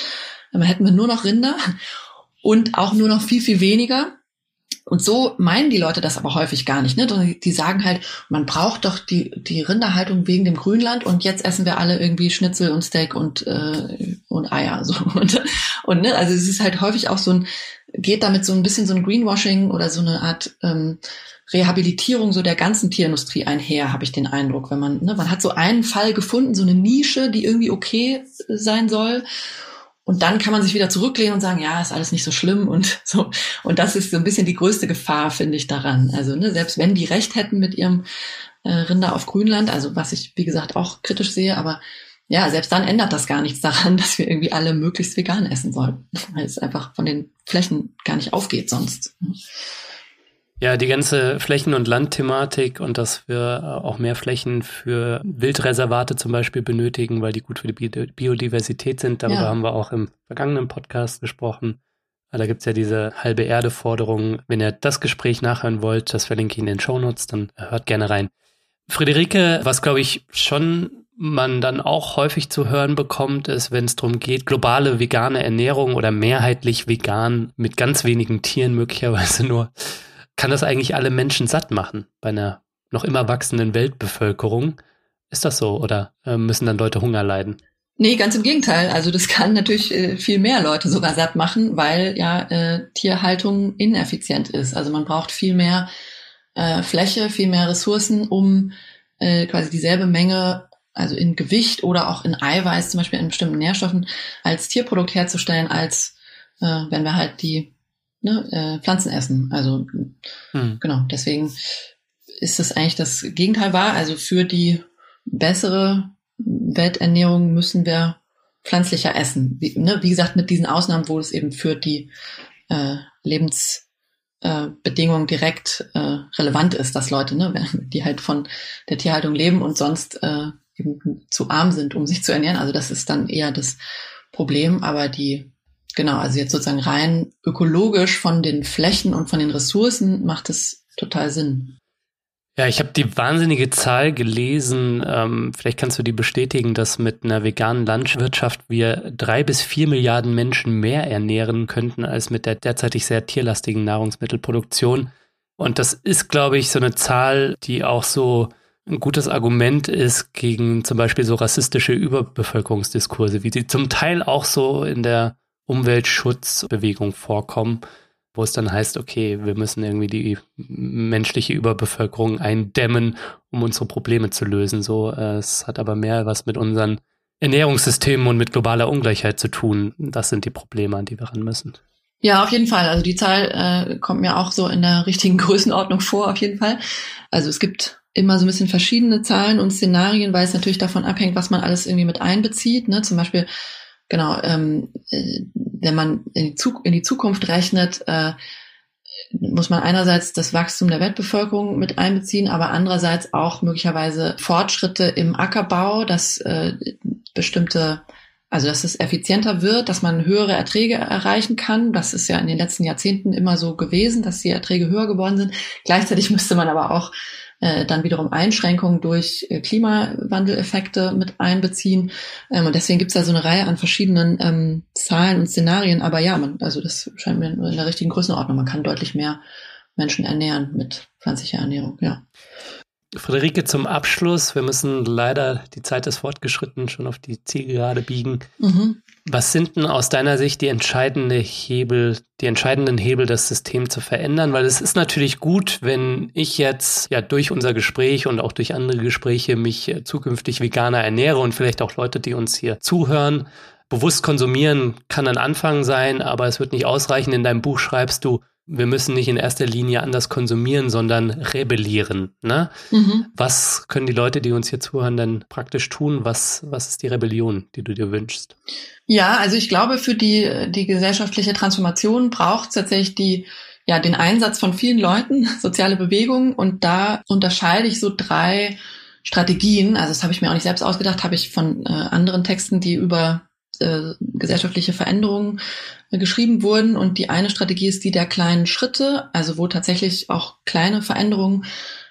Dann hätten wir nur noch Rinder und auch nur noch viel, viel weniger. Und so meinen die Leute das aber häufig gar nicht. Ne? Die sagen halt, man braucht doch die, die Rinderhaltung wegen dem Grünland und jetzt essen wir alle irgendwie Schnitzel und Steak und, äh, und Eier. So. Und, und ne? also es ist halt häufig auch so ein, geht damit so ein bisschen so ein Greenwashing oder so eine Art ähm, Rehabilitierung so der ganzen Tierindustrie einher, habe ich den Eindruck. Wenn man, ne, man hat so einen Fall gefunden, so eine Nische, die irgendwie okay sein soll. Und dann kann man sich wieder zurücklehnen und sagen, ja, ist alles nicht so schlimm und so. Und das ist so ein bisschen die größte Gefahr, finde ich, daran. Also, ne, selbst wenn die recht hätten mit ihrem äh, Rinder auf Grünland, also was ich, wie gesagt, auch kritisch sehe, aber ja, selbst dann ändert das gar nichts daran, dass wir irgendwie alle möglichst vegan essen sollen. Weil es einfach von den Flächen gar nicht aufgeht sonst. Ja, die ganze Flächen- und Landthematik und dass wir auch mehr Flächen für Wildreservate zum Beispiel benötigen, weil die gut für die Biodiversität sind. Darüber ja. haben wir auch im vergangenen Podcast gesprochen. Da gibt's ja diese halbe Erde-Forderung. Wenn ihr das Gespräch nachhören wollt, das verlinke ich in den Shownotes, dann hört gerne rein. Friederike, was glaube ich schon man dann auch häufig zu hören bekommt, ist, wenn es darum geht, globale vegane Ernährung oder mehrheitlich vegan mit ganz wenigen Tieren möglicherweise nur, kann das eigentlich alle Menschen satt machen bei einer noch immer wachsenden Weltbevölkerung? Ist das so oder äh, müssen dann Leute Hunger leiden? Nee, ganz im Gegenteil. Also das kann natürlich äh, viel mehr Leute sogar satt machen, weil ja äh, Tierhaltung ineffizient ist. Also man braucht viel mehr äh, Fläche, viel mehr Ressourcen, um äh, quasi dieselbe Menge also in Gewicht oder auch in Eiweiß, zum Beispiel in bestimmten Nährstoffen, als Tierprodukt herzustellen, als äh, wenn wir halt die ne, äh, Pflanzen essen. Also hm. genau, deswegen ist das eigentlich das Gegenteil wahr. Also für die bessere Welternährung müssen wir pflanzlicher essen. Wie, ne, wie gesagt, mit diesen Ausnahmen, wo es eben für die äh, Lebensbedingungen äh, direkt äh, relevant ist, dass Leute, ne, die halt von der Tierhaltung leben und sonst äh, eben zu arm sind, um sich zu ernähren. Also das ist dann eher das Problem. Aber die, genau, also jetzt sozusagen rein ökologisch von den Flächen und von den Ressourcen macht es total Sinn. Ja, ich habe die wahnsinnige Zahl gelesen. Ähm, vielleicht kannst du die bestätigen, dass mit einer veganen Landwirtschaft wir drei bis vier Milliarden Menschen mehr ernähren könnten als mit der derzeitig sehr tierlastigen Nahrungsmittelproduktion. Und das ist, glaube ich, so eine Zahl, die auch so ein gutes Argument ist gegen zum Beispiel so rassistische Überbevölkerungsdiskurse, wie sie zum Teil auch so in der Umweltschutzbewegung vorkommen, wo es dann heißt, okay, wir müssen irgendwie die menschliche Überbevölkerung eindämmen, um unsere Probleme zu lösen. So, äh, es hat aber mehr was mit unseren Ernährungssystemen und mit globaler Ungleichheit zu tun. Das sind die Probleme, an die wir ran müssen. Ja, auf jeden Fall. Also die Zahl äh, kommt mir auch so in der richtigen Größenordnung vor, auf jeden Fall. Also es gibt immer so ein bisschen verschiedene Zahlen und Szenarien, weil es natürlich davon abhängt, was man alles irgendwie mit einbezieht. Ne? Zum Beispiel, genau, ähm, äh, wenn man in die, Zuk in die Zukunft rechnet, äh, muss man einerseits das Wachstum der Weltbevölkerung mit einbeziehen, aber andererseits auch möglicherweise Fortschritte im Ackerbau, dass äh, bestimmte, also dass es effizienter wird, dass man höhere Erträge erreichen kann. Das ist ja in den letzten Jahrzehnten immer so gewesen, dass die Erträge höher geworden sind. Gleichzeitig müsste man aber auch äh, dann wiederum Einschränkungen durch äh, Klimawandeleffekte mit einbeziehen. Ähm, und deswegen gibt es da so eine Reihe an verschiedenen ähm, Zahlen und Szenarien. Aber ja, man, also das scheint mir in der richtigen Größenordnung. Man kann deutlich mehr Menschen ernähren mit pflanzlicher Ernährung, ja. Friederike, zum Abschluss, wir müssen leider, die Zeit ist fortgeschritten, schon auf die Zielgerade biegen. Mhm. Was sind denn aus deiner Sicht die entscheidende Hebel, die entscheidenden Hebel, das System zu verändern? Weil es ist natürlich gut, wenn ich jetzt ja durch unser Gespräch und auch durch andere Gespräche mich äh, zukünftig veganer ernähre und vielleicht auch Leute, die uns hier zuhören, bewusst konsumieren kann ein Anfang sein, aber es wird nicht ausreichen. In deinem Buch schreibst du, wir müssen nicht in erster Linie anders konsumieren, sondern rebellieren. Ne? Mhm. Was können die Leute, die uns hier zuhören, dann praktisch tun? Was, was ist die Rebellion, die du dir wünschst? Ja, also ich glaube, für die, die gesellschaftliche Transformation braucht es tatsächlich die, ja, den Einsatz von vielen Leuten, soziale Bewegungen. Und da unterscheide ich so drei Strategien. Also das habe ich mir auch nicht selbst ausgedacht, habe ich von äh, anderen Texten, die über äh, gesellschaftliche Veränderungen äh, geschrieben wurden. Und die eine Strategie ist die der kleinen Schritte, also wo tatsächlich auch kleine Veränderungen,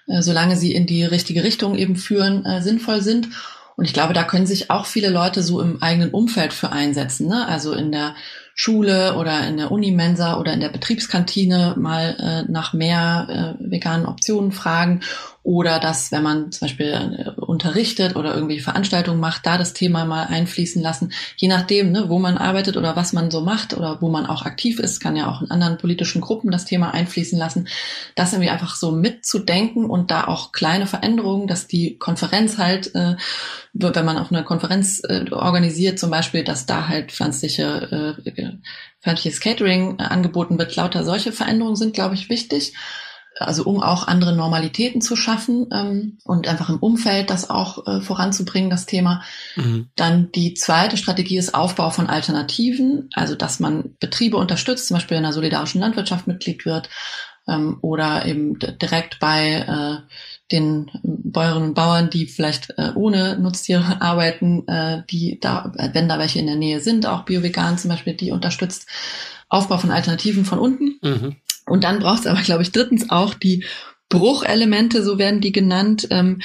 äh, solange sie in die richtige Richtung eben führen, äh, sinnvoll sind. Und ich glaube, da können sich auch viele Leute so im eigenen Umfeld für einsetzen. Ne? Also in der Schule oder in der Unimensa oder in der Betriebskantine mal nach mehr veganen Optionen fragen oder dass, wenn man zum Beispiel äh, unterrichtet oder irgendwie Veranstaltungen macht, da das Thema mal einfließen lassen. Je nachdem, ne, wo man arbeitet oder was man so macht oder wo man auch aktiv ist, kann ja auch in anderen politischen Gruppen das Thema einfließen lassen. Das irgendwie einfach so mitzudenken und da auch kleine Veränderungen, dass die Konferenz halt, äh, wenn man auf einer Konferenz äh, organisiert, zum Beispiel, dass da halt pflanzliche, äh, pflanzliches Catering äh, angeboten wird. Lauter solche Veränderungen sind, glaube ich, wichtig also um auch andere Normalitäten zu schaffen ähm, und einfach im Umfeld das auch äh, voranzubringen, das Thema. Mhm. Dann die zweite Strategie ist Aufbau von Alternativen, also dass man Betriebe unterstützt, zum Beispiel in der solidarischen Landwirtschaft Mitglied wird ähm, oder eben direkt bei äh, den Bäuerinnen und Bauern, die vielleicht äh, ohne Nutztiere arbeiten, äh, die da, wenn da welche in der Nähe sind, auch biovegan zum Beispiel, die unterstützt. Aufbau von Alternativen von unten. Mhm. Und dann braucht es aber, glaube ich, drittens auch die Bruchelemente, so werden die genannt. Ähm,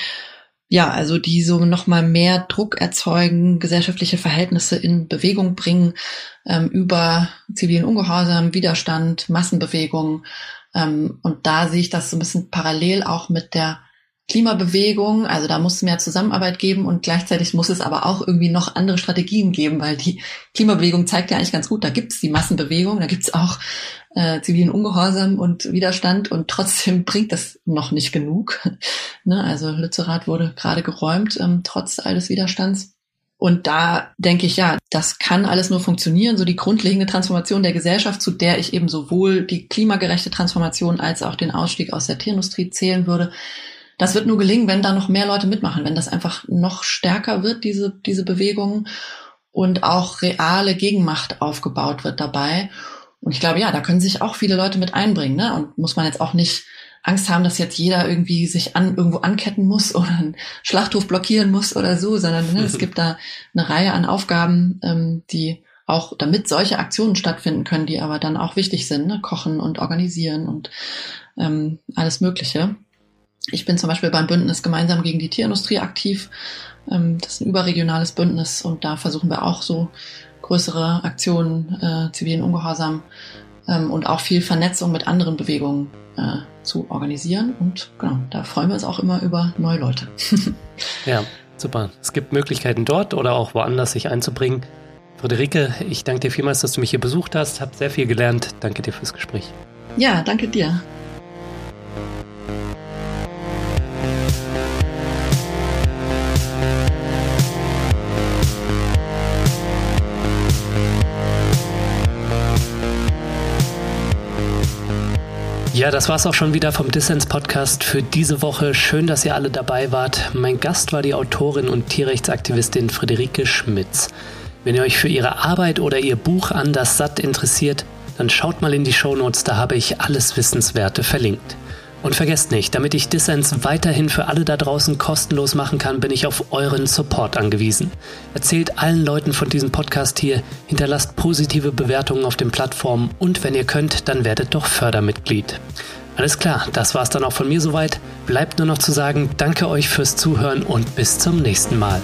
ja, also die so nochmal mehr Druck erzeugen, gesellschaftliche Verhältnisse in Bewegung bringen, ähm, über zivilen Ungehorsam, Widerstand, Massenbewegung. Ähm, und da sehe ich das so ein bisschen parallel auch mit der Klimabewegung, also da muss es mehr Zusammenarbeit geben und gleichzeitig muss es aber auch irgendwie noch andere Strategien geben, weil die Klimabewegung zeigt ja eigentlich ganz gut, da gibt es die Massenbewegung, da gibt es auch äh, zivilen Ungehorsam und Widerstand und trotzdem bringt das noch nicht genug. ne? Also Lützerath wurde gerade geräumt, ähm, trotz all des Widerstands. Und da denke ich, ja, das kann alles nur funktionieren, so die grundlegende Transformation der Gesellschaft, zu der ich eben sowohl die klimagerechte Transformation als auch den Ausstieg aus der Tierindustrie zählen würde das wird nur gelingen, wenn da noch mehr Leute mitmachen, wenn das einfach noch stärker wird, diese, diese Bewegung und auch reale Gegenmacht aufgebaut wird dabei. Und ich glaube, ja, da können sich auch viele Leute mit einbringen, ne? Und muss man jetzt auch nicht Angst haben, dass jetzt jeder irgendwie sich an, irgendwo anketten muss oder einen Schlachthof blockieren muss oder so, sondern ne, es gibt da eine Reihe an Aufgaben, ähm, die auch damit solche Aktionen stattfinden können, die aber dann auch wichtig sind, ne? kochen und organisieren und ähm, alles Mögliche. Ich bin zum Beispiel beim Bündnis gemeinsam gegen die Tierindustrie aktiv. Ähm, das ist ein überregionales Bündnis und da versuchen wir auch so größere Aktionen, äh, zivilen Ungehorsam ähm, und auch viel Vernetzung mit anderen Bewegungen äh, zu organisieren. Und genau, da freuen wir uns auch immer über neue Leute. ja, super. Es gibt Möglichkeiten dort oder auch woanders sich einzubringen. Friederike, ich danke dir vielmals, dass du mich hier besucht hast, habe sehr viel gelernt. Danke dir fürs Gespräch. Ja, danke dir. Ja, das war's auch schon wieder vom Dissens Podcast für diese Woche. Schön, dass ihr alle dabei wart. Mein Gast war die Autorin und Tierrechtsaktivistin Friederike Schmitz. Wenn ihr euch für ihre Arbeit oder ihr Buch an das Satt interessiert, dann schaut mal in die Shownotes, da habe ich alles Wissenswerte verlinkt. Und vergesst nicht, damit ich Dissens weiterhin für alle da draußen kostenlos machen kann, bin ich auf euren Support angewiesen. Erzählt allen Leuten von diesem Podcast hier, hinterlasst positive Bewertungen auf den Plattformen und wenn ihr könnt, dann werdet doch Fördermitglied. Alles klar, das war's dann auch von mir soweit. Bleibt nur noch zu sagen, danke euch fürs Zuhören und bis zum nächsten Mal.